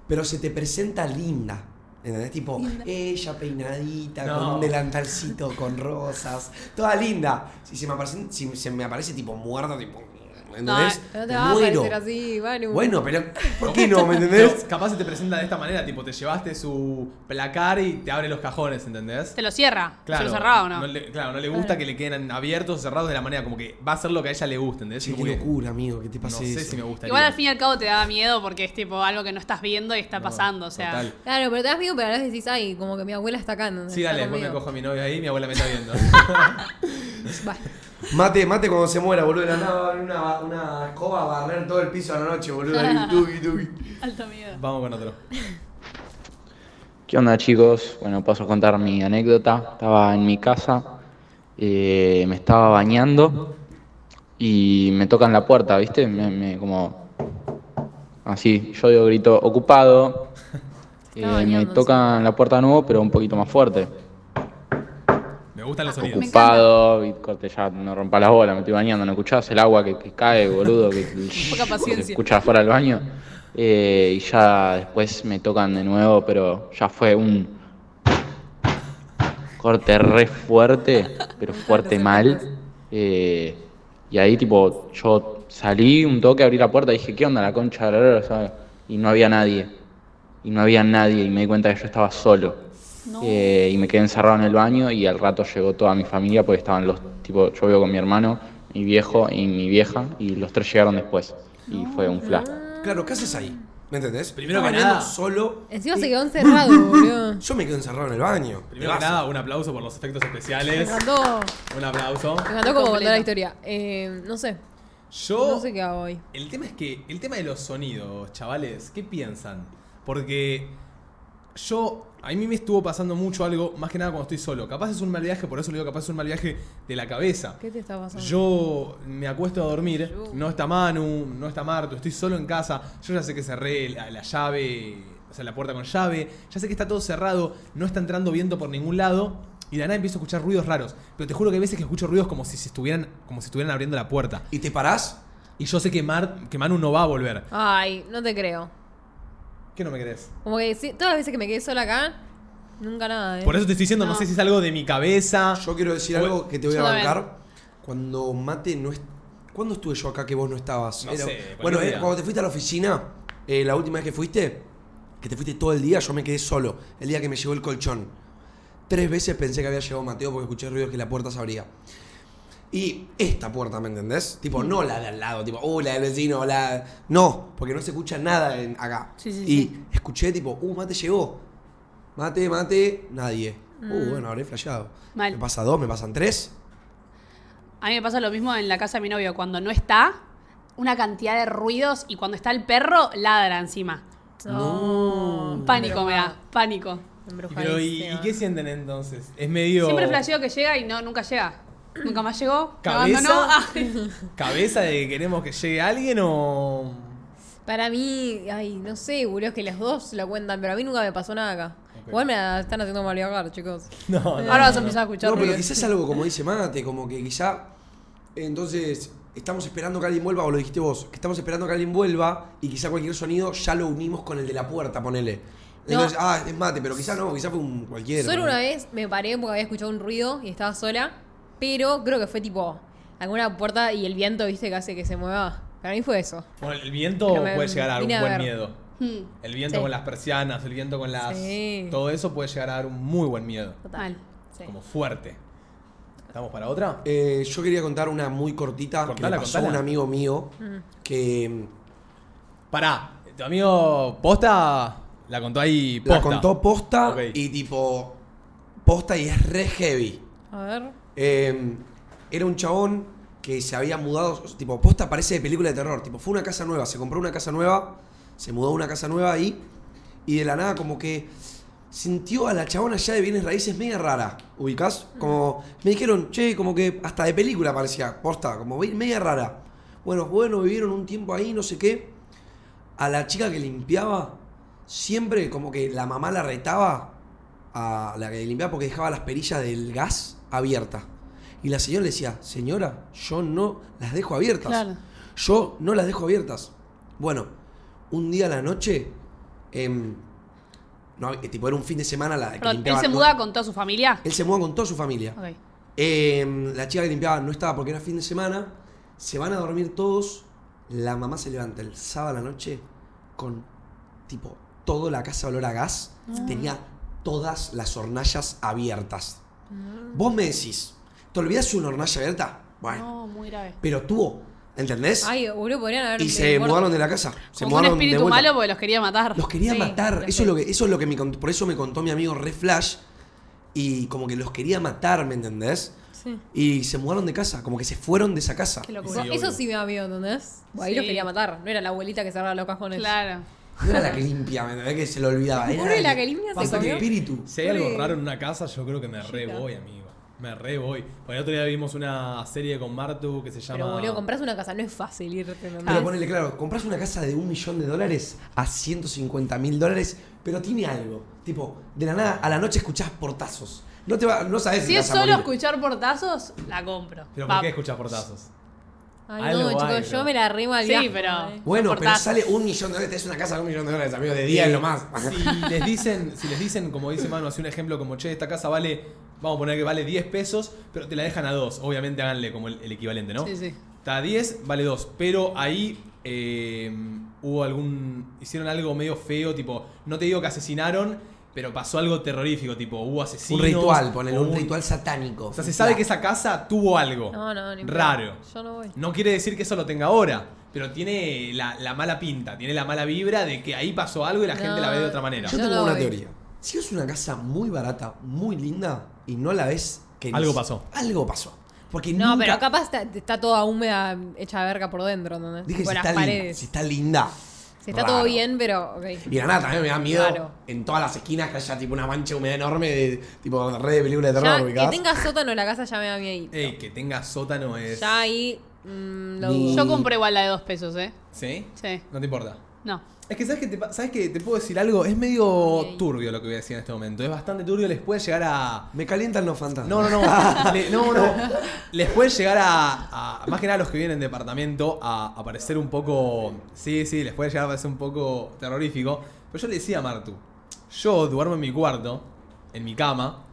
pero se te presenta linda, ¿entendés? Tipo, ella peinadita, No. con un delantalcito, con rosas, toda linda. Si se me aparece, si se me aparece tipo muerta, tipo, ¿entendés? No te va a parecer así, Manu. Bueno, pero ¿por qué no, me pero entendés? capaz se te presenta de esta manera, tipo, te llevaste su placar y te abre los cajones, ¿entendés? ¿Te lo cierra? Claro, ¿Se lo cerraba o no? le, claro, no le gusta que le queden abiertos o cerrados de la manera como que va a ser lo que a ella le guste, ¿entendés? Como qué que locura, amigo, que te no pase sé eso. si me gustaría. Igual al fin y al cabo te da miedo porque es tipo algo que no estás viendo y está No, pasando, o sea. total. Claro, pero te das miedo, pero a vez decís, ay, como que mi abuela está acá. ¿no? Sí, Está dale, después me cojo a mi novio ahí y mi abuela me está viendo. Va. Mate, mate cuando se muera, boludo. De la nada va a venir una, una escoba a barrer todo el piso a la noche, boludo. Ahí, tuki, tuki. Alto miedo. Vamos con otro. ¿Qué onda chicos? Bueno, paso a contar mi anécdota. Estaba en mi casa, eh, me estaba bañando y me tocan la puerta, ¿viste? Me, me- como así, yo digo grito ocupado. Eh, me tocan la puerta de nuevo, pero un poquito más fuerte. Me gustan los sonidos. Ocupado, y corte ya, no rompa las bolas, me estoy bañando, no escuchás el agua que, que cae, boludo, que, Poca paciencia. se escucha afuera del baño. Eh, y ya después me tocan de nuevo, pero ya fue un corte re fuerte, pero fuerte mal. Eh, y ahí tipo, yo salí un toque, abrí la puerta y dije, ¿qué onda la concha de la lora?", ¿sabes? Y no había nadie. Y no había nadie y me di cuenta que yo estaba solo. Eh, y me quedé encerrado en el baño y al rato llegó toda mi familia porque estaban los, tipo, yo vivo con mi hermano, mi viejo y mi vieja y los tres llegaron después. Y fue un flash. Claro, ¿qué haces ahí? ¿Me entendés? Primero que nada- solo. Encima y- se quedó encerrado, boludo. Yo me quedo encerrado en el baño. Primero que nada, un aplauso por los efectos Me especiales. encantó. Un aplauso. Me encantó como contar la historia. Eh, no sé. Yo. No sé qué hago hoy. El tema es que. El tema de los sonidos, chavales, ¿qué piensan? Porque. Yo. A mí me estuvo pasando mucho algo, más que nada cuando estoy solo. Capaz es un mal viaje, por eso le digo capaz es un mal viaje de la cabeza. ¿Qué te está pasando? Yo me acuesto a dormir, no está Manu, no está Marto, estoy solo en casa. Yo ya sé que cerré la, la llave, o sea, la puerta con llave. Ya sé que está todo cerrado, no está entrando viento por ningún lado. Y de la nada empiezo a escuchar ruidos raros. Pero te juro que hay veces que escucho ruidos como si se estuvieran, como si estuvieran abriendo la puerta. ¿Y te parás? Y yo sé que, Mar, que Manu no va a volver. Ay, no te creo. ¿Qué no me crees? Como que sí, todas las veces que me quedé sola acá, nunca nada, ¿eh? Por eso te estoy diciendo, no, No. sé si es algo de mi cabeza. Yo quiero decir algo que te voy a Yo también. bancar. Cuando Mate no es. ¿Cuándo estuve yo acá que vos no estabas? No Era- sé, cualquier Bueno, eh, día. cuando te fuiste a la oficina, eh, la última vez que fuiste, que te fuiste todo el día, yo me quedé solo. El día que me llegó el colchón. tres veces pensé que había llegado Mateo porque escuché ruidos que la puerta se abría. Y esta puerta, ¿me entendés? Tipo, no la de al lado, tipo, oh, la del vecino, la. No, porque no se escucha nada en- acá. Sí, sí, y sí. escuché, tipo, uh, mate llegó. Mate, mate, nadie. Uh, bueno, habré flasheado. Mm. Mal. Me pasa dos, me pasan tres. A mí me pasa lo mismo en la casa de mi novio. Cuando no está, una cantidad de ruidos y cuando está el perro, ladra encima. No. Pánico me da, pánico. Pero, ¿y, y qué sienten entonces? Es medio. Siempre flasheo que llega y no, nunca llega. Nunca más llegó. ¿Cabeza? abandonó. Ah. ¿Cabeza de que queremos que llegue alguien o.? Para mí, ay, no sé, boludo, es que los dos lo cuentan, pero a mí nunca me pasó nada acá. Ok. Igual me la están haciendo mal viajar, chicos. No, no. Ahora vas a empezar a escuchar No, pero quizás algo como dice Mate, como que quizá. Entonces, estamos esperando que alguien vuelva, o lo dijiste vos, que estamos esperando que alguien vuelva y quizá cualquier sonido ya lo unimos con el de la puerta, ponele. Entonces, ah, es Mate, pero quizá no, quizá fue un cualquiera. Solo una vez me paré porque había escuchado un ruido y estaba sola, pero creo que fue tipo alguna puerta y el viento, viste, que hace que se mueva. Para mí fue eso. Bueno, el viento me puede llegar a dar un a buen ver. miedo. Hmm, El viento Sí. con las persianas, el viento con las. Sí. Todo eso puede llegar a dar un muy buen miedo. Sí. Como fuerte. ¿Estamos para otra? Eh, yo quería contar una muy cortita que Cortala, le pasó a un amigo mío Mm. que Pará, tu amigo Posta la contó ahí posta. la contó posta y tipo posta y es re heavy. A ver. Eh, era un chabón que se había mudado, tipo, posta parece de película de terror, tipo, fue una casa nueva, se compró una casa nueva, se mudó a una casa nueva ahí, y de la nada como que sintió a la chabona allá de bienes raíces media rara, ¿ubicás? Como, me dijeron, che, como que hasta de película parecía, posta, como media rara. Bueno, bueno, vivieron un tiempo ahí, no sé qué. A la chica que limpiaba, siempre como que la mamá la retaba a la que limpiaba porque dejaba las perillas del gas abiertas. Y la señora le decía, señora, yo no las dejo abiertas. Claro. Yo no las dejo abiertas. Bueno, un día a la noche, em, no, eh, tipo era un fin de semana la que ¿él se no- muda con toda su familia? él se muda con toda su familia. Em, la chica que limpiaba no estaba porque era fin de semana. Se van a dormir todos. La mamá se levanta el sábado a la noche con tipo toda la casa olor a gas. Tenía todas las hornallas abiertas. Vos me decís, ¿te olvidás una hornalla abierta? Bueno, No, muy grave. pero tuvo, ¿entendés? Ay, boludo, podrían haber. y se muerto. mudaron de la casa. Se Como un mudaron de espíritu malo porque los quería matar. Los quería Sí, matar. Eso es, lo que, eso es lo que me contó. Por eso me contó mi amigo Re Flash. Y como que los quería matar, ¿me entendés? Sí. Y se mudaron de casa, como que se fueron de esa casa. Qué locura. Sí, Eso obvio. sí me da miedo, ¿entendés? Ahí Sí. los quería matar. No era la abuelita que cerraba los cajones. Claro. No era la que limpia, ¿me entendés? Que se lo olvidaba. Era la que limpia se comió. espíritu. Si hay algo raro en una casa, yo creo que me re voy, amigo. Me re voy. Porque el otro día vimos una serie con Martu que se llama. Pero, boludo, compras una casa, no es fácil irte. ¿entendés? Pero ponele claro, compras una casa de un millón de dólares a 150 mil dólares, pero tiene algo. Tipo, de la nada a la noche escuchás portazos. No te va, no sabes Si es solo morir. escuchar portazos, la compro. ¿Pero por qué escuchas portazos? Ay, Algo no, hay, chicos, yo me la rimo al Sí, viaje. pero- eh. Bueno, pero sale un millón de dólares, tenés una casa de un millón de dólares, amigo, de día es lo más. Si les dicen, si les dicen, como dice Manu, hace un ejemplo como, che, esta casa vale, vamos a poner que vale 10 pesos, pero te la dejan a 2. Obviamente háganle como el, el equivalente, ¿no? Sí, sí. Está a 10, vale 2. Pero ahí eh, hubo algún. Hicieron algo medio feo, tipo. No te digo que asesinaron, pero pasó algo terrorífico, tipo, hubo Un asesinos. ritual, ponele, o un ritual satánico. O sea, se sabe que esa casa tuvo algo No, no, ni raro. Yo no voy. No quiere decir que eso lo tenga ahora, pero tiene la, la mala pinta, tiene la mala vibra de que ahí pasó algo y la gente la ve de otra manera. Yo Yo tengo no una voy. teoría. Si es una casa muy barata, muy linda, y no la ves, que Algo pasó. Algo pasó. Porque No, nunca... pero capaz está, está toda húmeda, hecha verga por dentro, ¿entendés? Dije, si las está, linda, paredes. si está linda. Si está raro. todo bien, pero. ok. Y la nada también me da miedo Claro. en todas las esquinas que haya tipo una mancha húmeda enorme de tipo red de película de terror, Ya, que tenga sótano la casa ya me da miedo. Ey, que tenga sótano es. Ya ahí. mm, lo dudo. Yo compré igual la de dos pesos, ¿eh? ¿Sí? Sí. No te importa. No. Es que, ¿sabes que te, ¿sabes que te puedo decir algo? Es medio turbio lo que voy a decir en este momento. Es bastante turbio, les puede llegar a. Me calientan los fantasmas. No, no, no. Le- no, no. Les puede llegar a, a- Más que nada a los que vienen en departamento a, a parecer un poco. Sí, sí, les puede llegar a parecer un poco terrorífico. Pero yo le decía a Martu: Yo duermo en mi cuarto, en mi cama,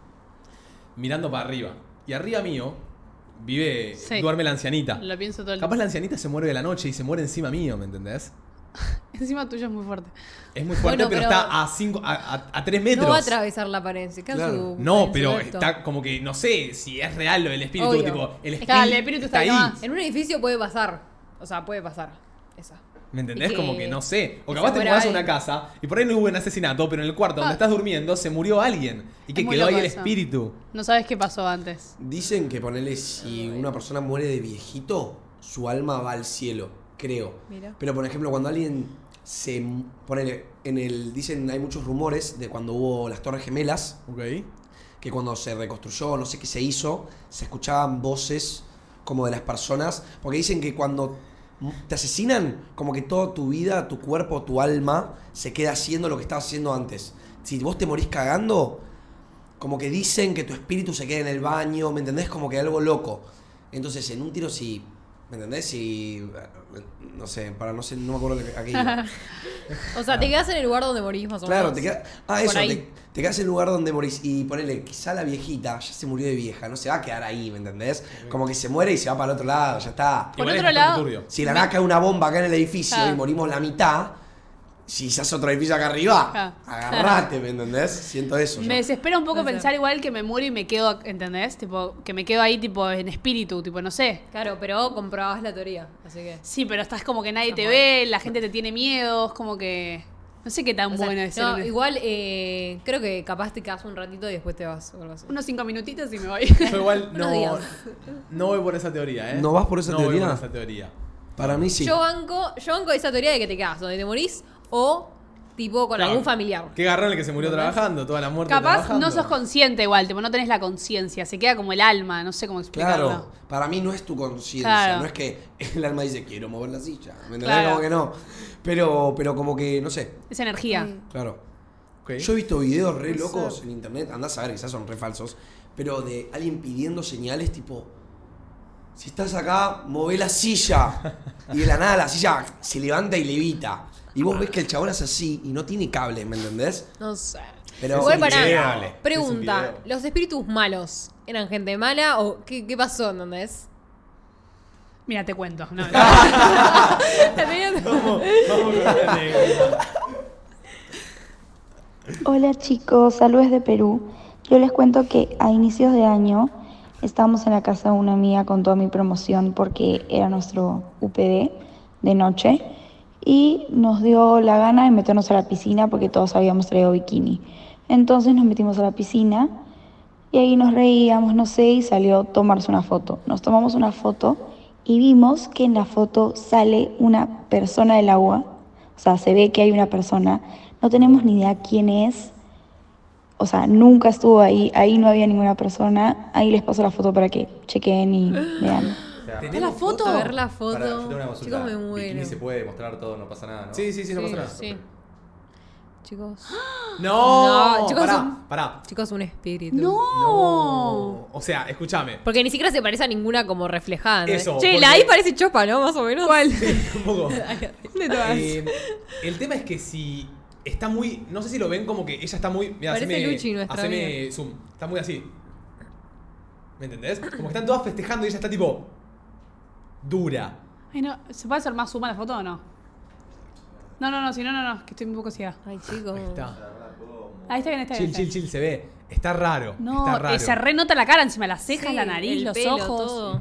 mirando para arriba. Y arriba mío vive. Sí. Duerme la ancianita. Lo pienso todo el Capaz la ancianita se muere de la noche y se muere encima mío, ¿me entendés? Encima tuyo es muy fuerte. Es muy fuerte, Bueno, pero, pero- está a 5 a, a, a 3 metros. No va a atravesar la pared, se Claro. su- No, pero está como que no sé si es real lo del espíritu, Obvio. tipo, el espíritu, Claro, el espíritu está ahí nomás. En un edificio puede pasar. O sea, puede pasar. Esa. ¿Me entendés? Que- Como que no sé. O que capaz te mudás a una casa y por ahí no hubo un asesinato, pero en el cuarto donde Ah. estás durmiendo se murió alguien. Y que quedó ahí el espíritu. No sabes qué pasó antes. Dicen que ponerle si una persona muere de viejito, su alma va al cielo, creo. Mira. Pero por ejemplo, cuando alguien se ponele en el dicen hay muchos rumores de cuando hubo las Torres Gemelas, Ok. que cuando se reconstruyó, no sé qué se hizo, se escuchaban voces como de las personas, porque dicen que cuando te asesinan, como que toda tu vida, tu cuerpo, tu alma se queda haciendo lo que estabas haciendo antes. Si vos te morís cagando, como que dicen que tu espíritu se queda en el baño, ¿me entendés? Como que algo loco. Entonces, en un tiro, si, ¿me entendés? Si, no sé, para no sé, no me acuerdo a qué iba. O sea, te quedas en el lugar donde morís más o Claro, menos. te quedas. Ah, eso, te, te quedas en el lugar donde morís. Y ponele, quizá la viejita ya se murió de vieja, no se va a quedar ahí, ¿me entendés? Como que se muere y se va para el otro lado, ya está. Por Igual otro lado- turbio. Si la nada cae una bomba acá en el edificio Ah. y morimos la mitad, si se hace otro edificio acá arriba, Ah. agarrate, ¿me entendés? Siento eso. yo. Me desespera un poco pensar igual que me muero y me quedo, ¿entendés? Tipo, que me quedo ahí tipo en espíritu, tipo, no sé. Claro, pero comprobás la teoría. Así que. Sí, pero estás como que nadie te ve, la gente te tiene miedo, es como que... No sé qué tan o sea, bueno es no, igual eh, creo que capaz te quedas un ratito y después te vas o algo así. Unos cinco minutitos y me voy. Yo igual no, no voy por esa teoría, ¿eh? ¿No vas por esa no teoría? Voy por esa teoría. Para mí sí. Yo banco, yo banco esa teoría de que te quedas donde te morís o tipo con Claro. algún familiar. Qué garrón el que se murió trabajando, toda la muerte Capaz trabajando. no sos consciente igual, tipo, no tenés la conciencia, se queda como el alma, no sé cómo explicarlo. Claro, para mí no es tu conciencia, Claro. no es que el alma dice quiero mover la silla, ¿me entendés? Claro. Como que no. Pero, pero como que, no sé, Es energía. Sí. claro. Yo he visto videos re locos en internet, andás a ver, quizás son re falsos, pero de alguien pidiendo señales tipo, si estás acá, move la silla. Y de la nada la silla se levanta y levita. Y vos ves que el chabón es así y no tiene cable, ¿me entendés? No sé. Pero Igual para video. Es un pregunta, video. ¿los espíritus malos eran gente mala o qué, qué pasó, entendés? Mira, te cuento. No, Vamos, vamos. Hola chicos, saludos de Perú. Yo les cuento que a inicios de año estábamos en la casa de una amiga con toda mi promoción porque era nuestro UPD de noche y nos dio la gana de meternos a la piscina porque todos habíamos traído bikini. Entonces nos metimos a la piscina y ahí nos reíamos, no sé, y salió tomarse una foto. Nos tomamos una foto y vimos que en la foto sale una persona del agua, o sea, se ve que hay una persona, no tenemos ni idea quién es, o sea, nunca estuvo ahí, ahí no había ninguna persona, ahí les paso la foto para que chequen y vean. ¿Está la foto? A ver la foto. Pará, yo tengo una consulta. Chicos, me Bikini muero. se puede mostrar todo, no pasa nada, ¿no? Sí, sí, sí, no pasa nada. Sí. Chicos. No, No, chicos, pará, son- pará. Chicos, un espíritu. ¡No! O sea, escúchame. Porque ni siquiera se parece a ninguna como reflejada. ¿no? Eso, Che, porque- la ahí parece chopa, ¿no? Más o menos. ¿Cuál? Un poco. ¿Dónde te vas? Eh, el tema es que si está muy. No sé si lo ven como que ella está muy. Mirá, Parece haceme, Luchi, nuestra haceme amiga. zoom. Está muy así. ¿Me entendés? Como que están todas festejando y ella está tipo. Dura. Ay, no, ¿se puede hacer más suma la foto o no? No, no, no, si no, no, no, que estoy un poco ciega. Ay, chicos. Ahí está. Ahí está bien, está bien. Chill, chill, chill, se ve. Está raro. No, está raro. eh, se renota la cara encima, las cejas, Sí, la nariz, el los pelo, ojos. todo.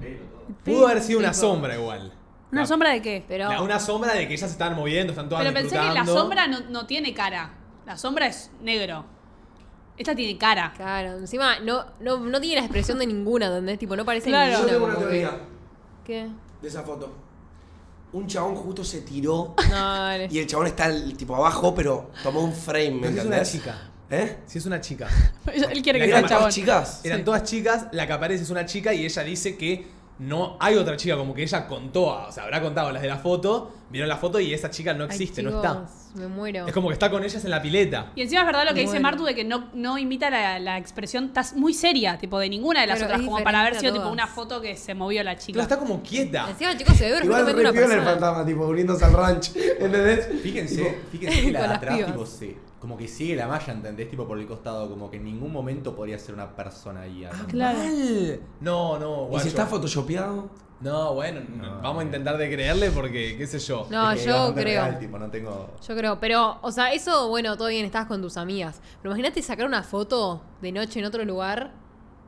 Pudo haber sido una sombra igual. ¿Una La- sombra de qué? Pero. la- una sombra de que ellas se están moviendo, están todas Pero pensé que la sombra no, no tiene cara. La sombra es negro. Esta tiene cara. Claro, encima no, no, no tiene la expresión de ninguna, ¿entendés? Tipo, no parece Claro. Yo tengo una teoría ¿Qué? De esa foto. Un chabón justo se tiró No, y el chabón está el, tipo abajo, pero tomó un frame, ¿me Pero si es una entendés? chica. ¿Eh? Si es una chica. Él quiere que ¿Eran sea todas chabón. chicas? Eran todas chicas, la que aparece es una chica y ella dice que no hay otra chica, como que ella contó, o sea, habrá contado las de la foto, vieron la foto y esa chica no Ay, existe, no está. Me muero. Es como que está con ellas en la pileta. Y encima es verdad lo que dice. Martu de que no, no imita la, la expresión, estás muy seria, tipo de ninguna de las otras, como para haber sido tipo una foto que se movió la chica. Claro, está como quieta. Encima, chicos, se ve Igual una piola el persona. fantasma, tipo, uniéndose al ranch, ¿entendés? Fíjense, fíjense que la de atrás tipo, se, como que sigue la malla, ¿entendés? Tipo por el costado, como que en ningún momento podría ser una persona ahí. Ah. Claro. Mal. No, no, ¿Y guacho. si está photoshopeado? No, bueno, No. vamos a intentar de creerle porque, qué sé yo. No, Es que es yo creo. real, tipo, no tengo... Yo creo, pero, o sea, eso, bueno, todo bien, estás con tus amigas. Pero imagínate sacar una foto de noche en otro lugar,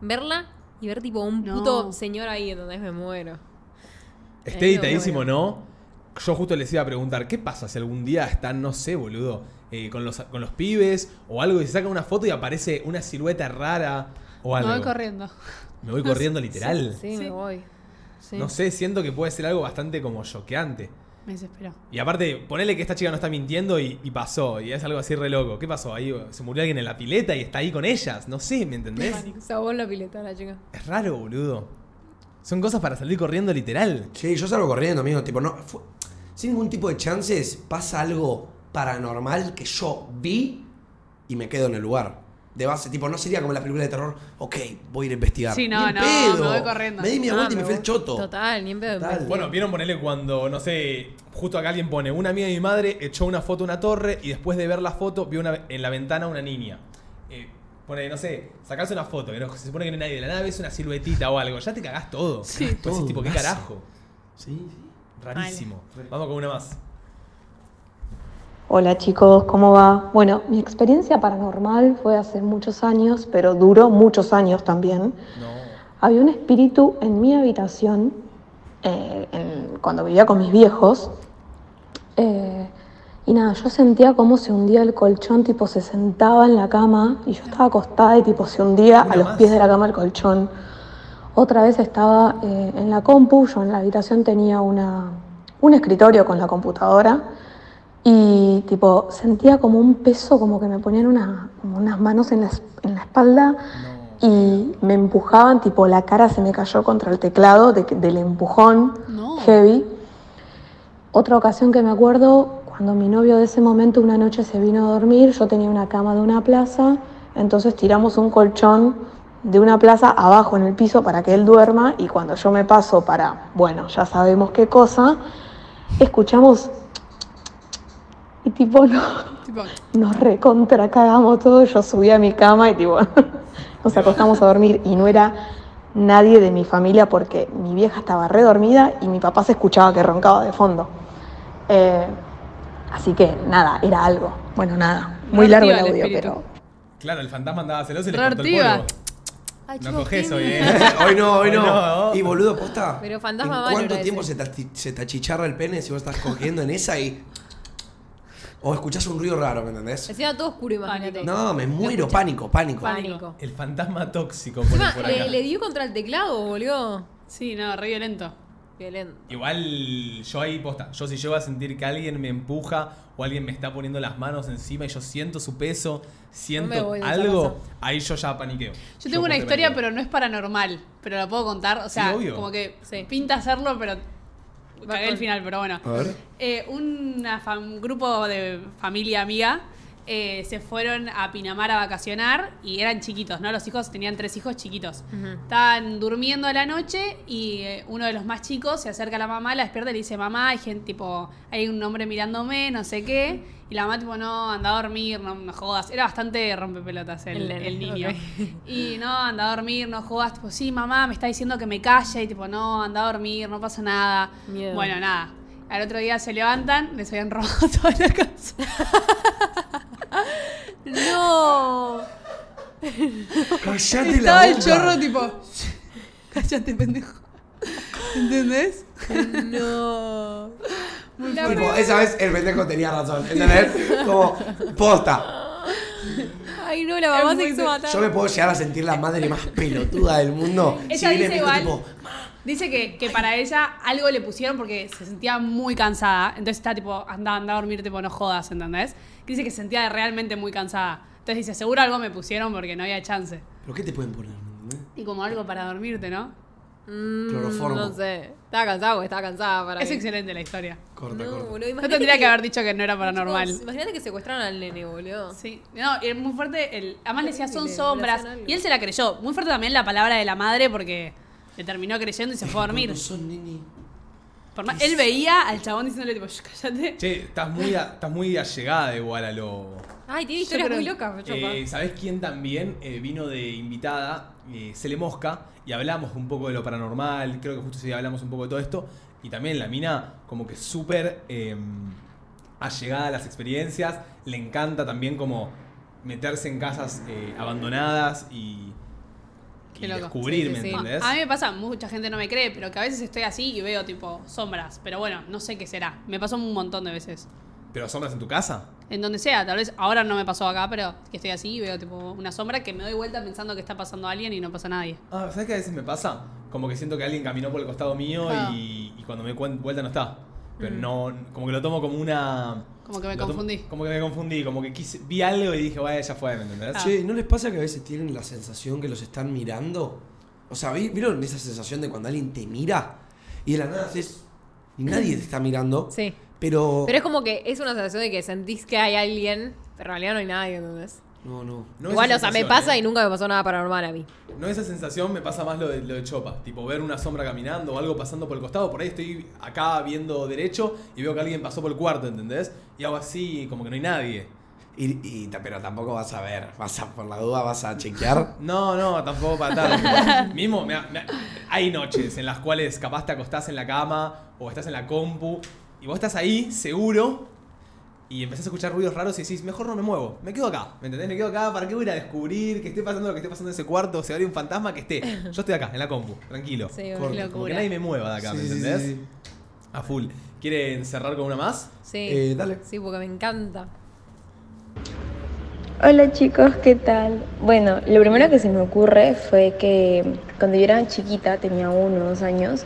verla y ver tipo un No. puto señor ahí, donde me muero. Esté Eh, editadísimo, bueno. ¿no? Yo justo les iba a preguntar, ¿qué pasa si algún día están, no sé, boludo, eh, con, los, con los pibes o algo y se sacan una foto y aparece una silueta rara o algo? Me voy corriendo. Me voy corriendo literal. Sí, Sí. me voy. Sí. No sé, siento que puede ser algo bastante como choqueante. Me desesperó. Y aparte, ponele que esta chica no está mintiendo y, y pasó, y es algo así re loco. ¿Qué pasó? Ahí se murió alguien en la pileta y está ahí con ellas. No sé, ¿me entendés? Se ahogó en la pileta la chica. Es raro, boludo. Son cosas para salir corriendo literal. Sí, yo salgo corriendo, amigo. Tipo, no. Sin ningún tipo de chances, pasa algo paranormal que yo vi y me quedo en el lugar. De base, tipo, no sería como la película de terror, ok, voy a ir a investigar. Sí, Ni no, en no, pedo. me voy corriendo. Me di mi vuelta y me fui el choto. Total, ni en pedo. Total. Bueno, vieron ponerle cuando, no sé, justo acá alguien pone, una amiga de mi madre echó una foto a una torre y después de ver la foto vio una, en la ventana una niña. Eh, pone, no sé, sacarse una foto, que no- se supone que no hay nadie de la nada, ves una siluetita o algo, ya te cagás todo. Sí. Pues Todo, es tipo, ¿qué carajo? Sí, sí. Rarísimo. Vamos con una más. Hola chicos, ¿cómo va? Bueno, mi experiencia paranormal fue hace muchos años, pero duró muchos años también. No. Había un espíritu en mi habitación eh, en- cuando vivía con mis viejos. eh, y nada, yo sentía como se hundía el colchón, tipo se sentaba en la cama y yo estaba acostada y tipo se hundía Una a los más. pies de la cama el colchón. Otra vez estaba eh, en la compu, yo en la habitación tenía una, un escritorio con la computadora y tipo sentía como un peso, como que me ponían una- como unas manos en la, en la espalda y me empujaban, tipo la cara se me cayó contra el teclado de del empujón No. heavy. Otra ocasión que me acuerdo, cuando mi novio de ese momento una noche se vino a dormir, yo tenía una cama de una plaza, entonces tiramos un colchón de una plaza abajo en el piso para que él duerma y cuando yo me paso para, bueno, ya sabemos qué cosa, escuchamos y tipo no, Tipo, nos recontra cagamos todos, yo subí a mi cama y tipo nos acostamos a dormir y no era nadie de mi familia porque mi vieja estaba redormida y mi papá se escuchaba que roncaba de fondo. Eh, así que nada, era algo. Bueno, nada, muy largo el audio, pero Claro, el fantasma andaba celoso y le cortó el polvo. Ay, No coges hoy, eh. Hoy no, hoy Hoy no. no. Y boludo, posta. Pero fantasma ¿En cuánto tiempo ese. se te, se te achicharra el pene si vos estás cogiendo en esa y. O escuchás un ruido raro, ¿me entendés? Encima todo oscuro, imagínate. No, me muero, pánico, pánico. Pánico. El fantasma tóxico pone Encima, por acá. le, le dio contra el teclado, boludo. sí, no, re violento. Violento. Igual yo ahí posta, yo si llego a sentir que alguien me empuja o alguien me está poniendo las manos encima y yo siento su peso, siento algo, ahí yo ya paniqueo. Yo tengo una historia, paniqueo. pero no es paranormal. Pero la puedo contar. O sea, obvio. como que Sí. pinta hacerlo, pero. Va Cagué el final, pero bueno. A ver. Eh, una un grupo de familia amiga eh, se fueron a Pinamar a vacacionar y eran chiquitos, ¿no? Los hijos tenían tres hijos chiquitos. Estaban durmiendo a la noche y eh, uno de los más chicos se acerca a la mamá, la despierta y le dice, mamá, hay gente, tipo, hay un hombre mirándome, no sé qué. Y la mamá, tipo, no, anda a dormir, no, no jodas. Era bastante rompepelotas el, El niño. Y no, anda a dormir, no jodas. Tipo, sí, mamá, me está diciendo que me calle. Y tipo, no, anda a dormir, no pasa nada. Miedo. Bueno, nada. Al otro día se levantan, les habían robado toda la casa. No. Callate Estaba la el boca. chorro, tipo, cállate, pendejo. ¿Entendés? No. Tipo, esa vez el pendejo tenía razón, ¿entendés? Como, posta. Ay, no, la mamá se quiso matar. Yo me puedo llegar a sentir la madre más pelotuda del mundo. Ella si viene dice mi hijo igual- tipo, Dice que, que para ella algo le pusieron porque se sentía muy cansada. Entonces está tipo, anda, anda a dormir, tipo, no jodas, ¿entendés? Que dice que se sentía realmente muy cansada. Entonces dice, seguro algo me pusieron porque no había chance. ¿pero qué te pueden poner? ¿entendés? Y como algo para dormirte, ¿no? Mm, Cloroformo. No sé. Estaba cansada porque estaba cansada para Es mí. excelente la historia. Corta, No, corta. boludo, Yo tendría que haber dicho que no era paranormal. Chicos, Imagínate que secuestraron al nene, boludo. Sí, no, y es muy fuerte. El, además le decía, son sombras. Y él se la creyó. Muy fuerte también la palabra de la madre porque le terminó creyendo y se fue a dormir. ¿Cuántos son, neni? Por más- él veía al chabón diciéndole tipo, "Shh, cállate. Che, estás muy, a- estás muy allegada igual a lo. Ay, tiene Yo historias creo- muy locas, Chopa. Eh, ¿Sabés quién también eh, vino de invitada? Eh, Cele Mosca, y hablamos un poco de lo paranormal, creo que justo ese día hablamos un poco de todo esto, y también la mina como que súper eh, allegada a las experiencias, le encanta también como meterse en casas eh, abandonadas y, y Qué loco. descubrir, Sí, ¿me sí? A mí me pasa, mucha gente no me cree, pero que a veces estoy así y veo tipo sombras. Pero bueno, no sé qué será. Me pasó un montón de veces. ¿Pero sombras en tu casa? En donde sea, tal vez ahora no me pasó acá, pero que estoy así y veo tipo una sombra que me doy vuelta pensando que está pasando alguien y no pasa nadie. Ah, ¿sabes qué a veces me pasa? Como que siento que alguien caminó por el costado mío Ah. y, y cuando me cuen- vuelta no está. Pero Mm. no, como que lo tomo como una... Como que me confundí. Como que me confundí, como que quise, vi algo y dije, bueno, ya fue, ¿me entendés? Ah. Che, ¿no les pasa que a veces tienen la sensación que los están mirando? O sea, ¿vi- ¿vieron esa sensación de cuando alguien te mira y de la nada haces y nadie te está mirando? Sí. Pero. Pero es como que es una sensación de que sentís que hay alguien, pero en realidad no hay nadie, ¿entendés? No, no. No Igual, o sea, me pasa ¿eh? y nunca me pasó nada paranormal a mí. No esa sensación, me pasa más lo de, lo de Chopa. Tipo, ver una sombra caminando o algo pasando por el costado. Por ahí estoy acá viendo derecho y veo que alguien pasó por el cuarto, ¿entendés? Y hago así, como que no hay nadie. Y, y pero tampoco vas a ver, vas a, por la duda vas a chequear. No, no, tampoco para tanto. Mismo, me- me- hay noches en las cuales capaz te acostás en la cama o estás en la compu y vos estás ahí, seguro, y empezás a escuchar ruidos raros y decís, mejor no me muevo, me quedo acá, ¿me entendés? Me quedo acá, ¿para qué voy a ir a descubrir que esté pasando lo que esté pasando en ese cuarto? Se va a ir un fantasma que esté. Yo estoy acá, en la compu, tranquilo. Sí, Como que nadie me mueva de acá, ¿me Sí, sí, sí, entendés? sí. A full. ¿Quieren cerrar con una más? Sí. Eh, dale. Sí, porque me encanta. Hola chicos, ¿qué tal? Bueno, lo primero que se me ocurre fue que cuando yo era chiquita, tenía uno o dos años,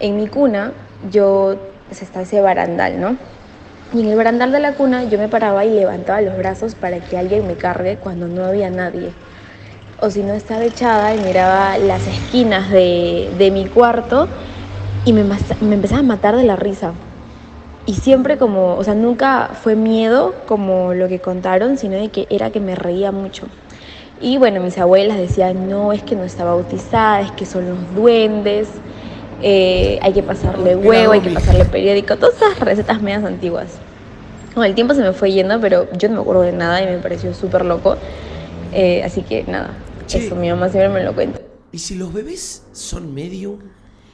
en mi cuna yo pues, está ese barandal, ¿no? Y en el barandal de la cuna yo me paraba y levantaba los brazos para que alguien me cargue cuando no había nadie. O si no estaba echada y miraba las esquinas de, de mi cuarto y me, me empezaba a matar de la risa. Y siempre como, o sea, nunca fue miedo como lo que contaron, sino de que era que me reía mucho. Y bueno, mis abuelas decían, no, es que no está bautizada, es que son los duendes, eh, hay que pasarle huevo, hay que pasarle periódico, todas esas recetas medias antiguas. Con el tiempo se me fue yendo, pero yo no me acuerdo de nada y me pareció súper loco. Eh, así que nada, Che. eso mi mamá siempre me lo cuenta. ¿Y si los bebés son medium?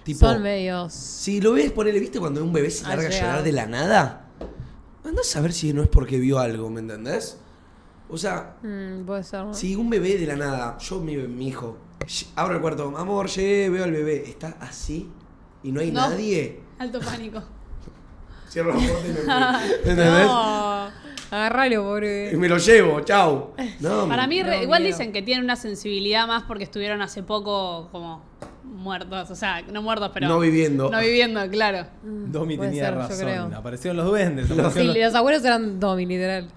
Tipo, Son medios. Si lo ves, ponele, ¿viste cuando un bebé se larga a llorar de la nada? Andás a ver si no es porque vio algo, ¿me entendés? O sea, Mm, puede ser, ¿no? si un bebé de la nada, yo, mi, mi hijo, abro el cuarto, amor, llegué, veo al bebé, está así y no hay No. nadie, Alto pánico. cierro la puerta y me fui. ¿Entendés? No. Agarralo, pobre. Y me lo llevo, chau. No, Para mí, No, igual miedo. dicen que tienen una sensibilidad más porque estuvieron hace poco como muertos. O sea, no muertos, pero. no viviendo. No viviendo, claro. Domi puede tenía ser, razón. Aparecieron los duendes. Sí, aparecieron los- los abuelos eran Domi, literal.